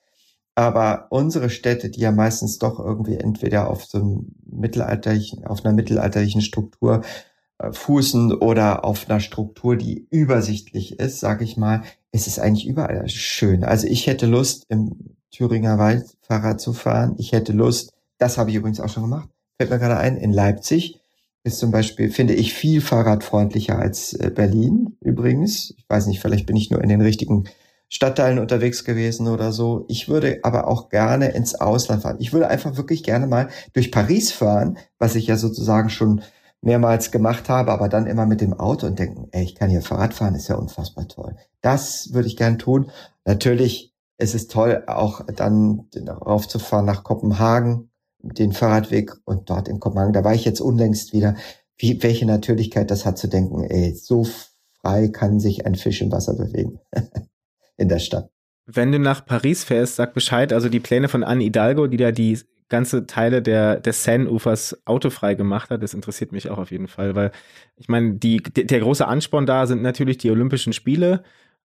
Aber unsere Städte, die ja meistens doch irgendwie entweder auf so einem mittelalterlichen, auf einer mittelalterlichen Struktur äh, fußen oder auf einer Struktur, die übersichtlich ist, sage ich mal, ist es eigentlich überall schön. Also ich hätte Lust, im Thüringer Wald Fahrrad zu fahren. Ich hätte Lust, das habe ich übrigens auch schon gemacht, fällt mir gerade ein, in Leipzig ist zum Beispiel, finde ich, viel fahrradfreundlicher als äh, Berlin übrigens. Ich weiß nicht, vielleicht bin ich nur in den richtigen Stadtteilen unterwegs gewesen oder so. Ich würde aber auch gerne ins Ausland fahren. Ich würde einfach wirklich gerne mal durch Paris fahren, was ich ja sozusagen schon mehrmals gemacht habe, aber dann immer mit dem Auto und denken, ey, ich kann hier Fahrrad fahren, ist ja unfassbar toll. Das würde ich gerne tun. Natürlich ist es toll, auch dann raufzufahren nach Kopenhagen, den Fahrradweg und dort in Kopenhagen, da war ich jetzt unlängst wieder, wie, welche Natürlichkeit das hat zu denken, ey, so frei kann sich ein Fisch im Wasser bewegen [LAUGHS] in der Stadt. Wenn du nach Paris fährst, sag Bescheid, also die Pläne von Anne Hidalgo, die da die ganze Teile der, des Seine-Ufers autofrei gemacht hat, das interessiert mich auch auf jeden Fall, weil ich meine, die, der große Ansporn da sind natürlich die Olympischen Spiele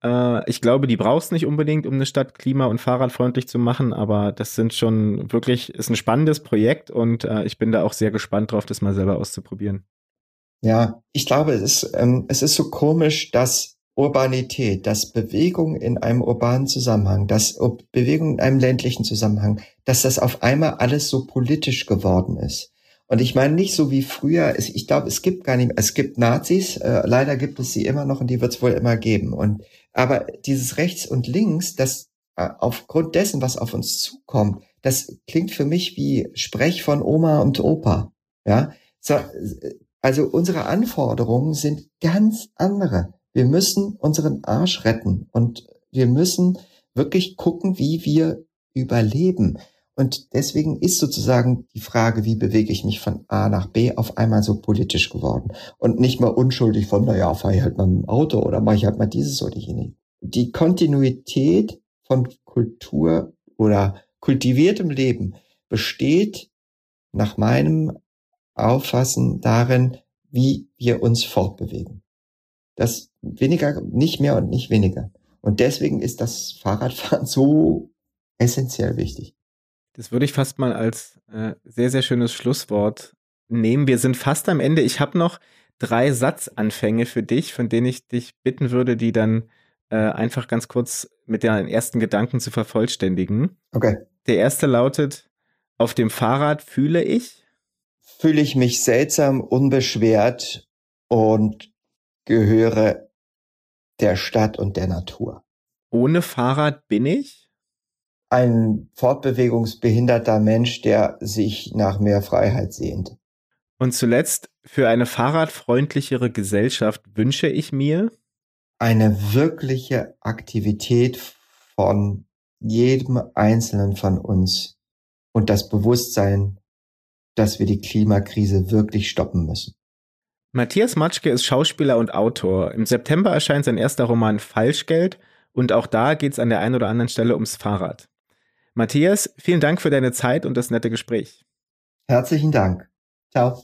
äh, ich glaube, die brauchst nicht unbedingt, um eine Stadt klima- und fahrradfreundlich zu machen, aber das sind schon wirklich, ist ein spannendes Projekt und äh, ich bin da auch sehr gespannt drauf, das mal selber auszuprobieren. Ja, ich glaube, es ist, ähm, es ist so komisch, dass Urbanität, dass Bewegung in einem urbanen Zusammenhang, dass Bewegung in einem ländlichen Zusammenhang, dass das auf einmal alles so politisch geworden ist. Und ich meine nicht so wie früher, ich glaube, es gibt gar nicht, es gibt Nazis, äh, leider gibt es sie immer noch und die wird es wohl immer geben. Und aber dieses Rechts und Links, das äh, aufgrund dessen, was auf uns zukommt, das klingt für mich wie Sprech von Oma und Opa. Ja, so, also unsere Anforderungen sind ganz andere. Wir müssen unseren Arsch retten und wir müssen wirklich gucken, wie wir überleben. Und deswegen ist sozusagen die Frage, wie bewege ich mich von A nach B, auf einmal so politisch geworden. Und nicht mal unschuldig von, naja, fahre ich halt mal mit dem Auto oder mache ich halt mal dieses oder jenes. Die Kontinuität von Kultur oder kultiviertem Leben besteht nach meinem Auffassen darin, wie wir uns fortbewegen. Das weniger, nicht mehr und nicht weniger. Und deswegen ist das Fahrradfahren [LAUGHS] so essentiell wichtig. Das würde ich fast mal als äh, sehr, sehr schönes Schlusswort nehmen. Wir sind fast am Ende. Ich habe noch drei Satzanfänge für dich, von denen ich dich bitten würde, die dann äh, einfach ganz kurz mit den ersten Gedanken zu vervollständigen. Okay. Der erste lautet, auf dem Fahrrad fühle ich. Fühle ich mich seltsam, unbeschwert und gehöre der Stadt und der Natur. Ohne Fahrrad bin ich? ein fortbewegungsbehinderter Mensch, der sich nach mehr Freiheit sehnt. Und zuletzt, für eine fahrradfreundlichere Gesellschaft wünsche ich mir eine wirkliche Aktivität von jedem Einzelnen von uns und das Bewusstsein, dass wir die Klimakrise wirklich stoppen müssen. Matthias Matschke ist Schauspieler und Autor. Im September erscheint sein erster Roman Falschgeld und auch da geht es an der einen oder anderen Stelle ums Fahrrad. Matthias, vielen Dank für deine Zeit und das nette Gespräch. Herzlichen Dank. Ciao.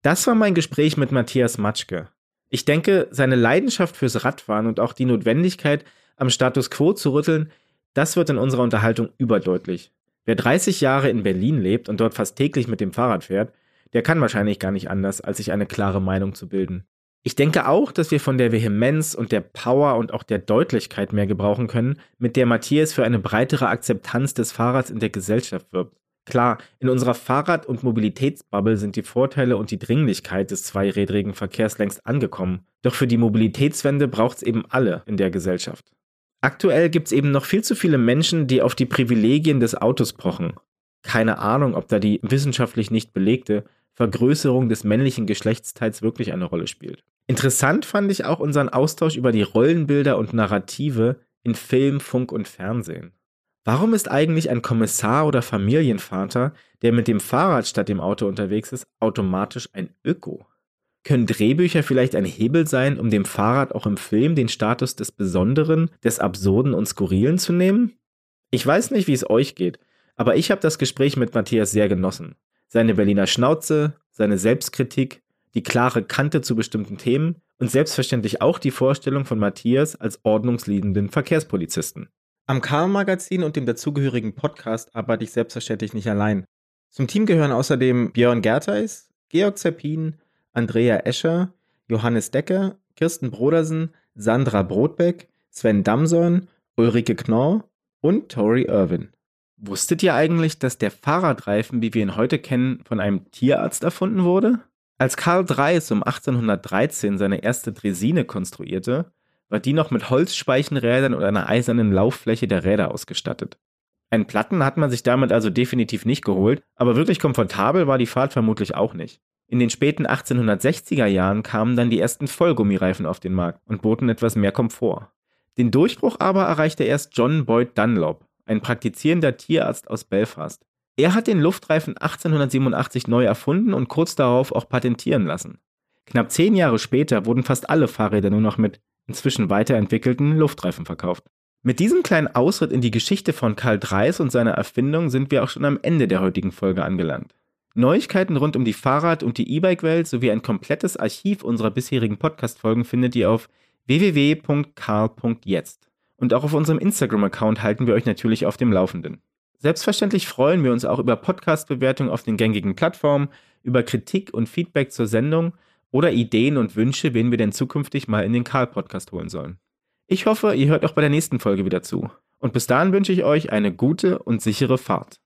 Das war mein Gespräch mit Matthias Matschke. Ich denke, seine Leidenschaft fürs Radfahren und auch die Notwendigkeit, am Status quo zu rütteln, das wird in unserer Unterhaltung überdeutlich. Wer 30 Jahre in Berlin lebt und dort fast täglich mit dem Fahrrad fährt, der kann wahrscheinlich gar nicht anders, als sich eine klare Meinung zu bilden. Ich denke auch, dass wir von der Vehemenz und der Power und auch der Deutlichkeit mehr gebrauchen können, mit der Matthias für eine breitere Akzeptanz des Fahrrads in der Gesellschaft wirbt. Klar, in unserer Fahrrad- und Mobilitätsbubble sind die Vorteile und die Dringlichkeit des zweirädrigen Verkehrs längst angekommen. Doch für die Mobilitätswende braucht es eben alle in der Gesellschaft. Aktuell gibt es eben noch viel zu viele Menschen, die auf die Privilegien des Autos pochen. Keine Ahnung, ob da die wissenschaftlich nicht belegte Vergrößerung des männlichen Geschlechtsteils wirklich eine Rolle spielt. Interessant fand ich auch unseren Austausch über die Rollenbilder und Narrative in Film, Funk und Fernsehen. Warum ist eigentlich ein Kommissar oder Familienvater, der mit dem Fahrrad statt dem Auto unterwegs ist, automatisch ein Öko? Können Drehbücher vielleicht ein Hebel sein, um dem Fahrrad auch im Film den Status des Besonderen, des Absurden und Skurrilen zu nehmen? Ich weiß nicht, wie es euch geht, aber ich habe das Gespräch mit Matthias sehr genossen. Seine Berliner Schnauze, seine Selbstkritik, die klare Kante zu bestimmten Themen und selbstverständlich auch die Vorstellung von Matthias als ordnungsliebenden Verkehrspolizisten. Am Karl-Magazin und dem dazugehörigen Podcast arbeite ich selbstverständlich nicht allein. Zum Team gehören außerdem Björn Gertheis, Georg Zeppin, Andrea Escher, Johannes Decker, Kirsten Brodersen, Sandra Brotbeck, Sven Damson, Ulrike Knorr und Tori Irwin. Wusstet ihr eigentlich, dass der Fahrradreifen, wie wir ihn heute kennen, von einem Tierarzt erfunden wurde? Als Karl Dreis um 1813 seine erste Dresine konstruierte, war die noch mit Holzspeichenrädern und einer eisernen Lauffläche der Räder ausgestattet. Einen Platten hat man sich damit also definitiv nicht geholt, aber wirklich komfortabel war die Fahrt vermutlich auch nicht. In den späten 1860er Jahren kamen dann die ersten Vollgummireifen auf den Markt und boten etwas mehr Komfort. Den Durchbruch aber erreichte erst John Boyd Dunlop, ein praktizierender Tierarzt aus Belfast. Er hat den Luftreifen 1887 neu erfunden und kurz darauf auch patentieren lassen. Knapp zehn Jahre später wurden fast alle Fahrräder nur noch mit inzwischen weiterentwickelten Luftreifen verkauft. Mit diesem kleinen Ausritt in die Geschichte von Karl Dreis und seiner Erfindung sind wir auch schon am Ende der heutigen Folge angelangt. Neuigkeiten rund um die Fahrrad- und die E-Bike-Welt sowie ein komplettes Archiv unserer bisherigen Podcast-Folgen findet ihr auf www.karl.jetzt. Und auch auf unserem Instagram-Account halten wir euch natürlich auf dem Laufenden. Selbstverständlich freuen wir uns auch über Podcast-Bewertungen auf den gängigen Plattformen, über Kritik und Feedback zur Sendung oder Ideen und Wünsche, wen wir denn zukünftig mal in den Karl-Podcast holen sollen. Ich hoffe, ihr hört auch bei der nächsten Folge wieder zu. Und bis dahin wünsche ich euch eine gute und sichere Fahrt.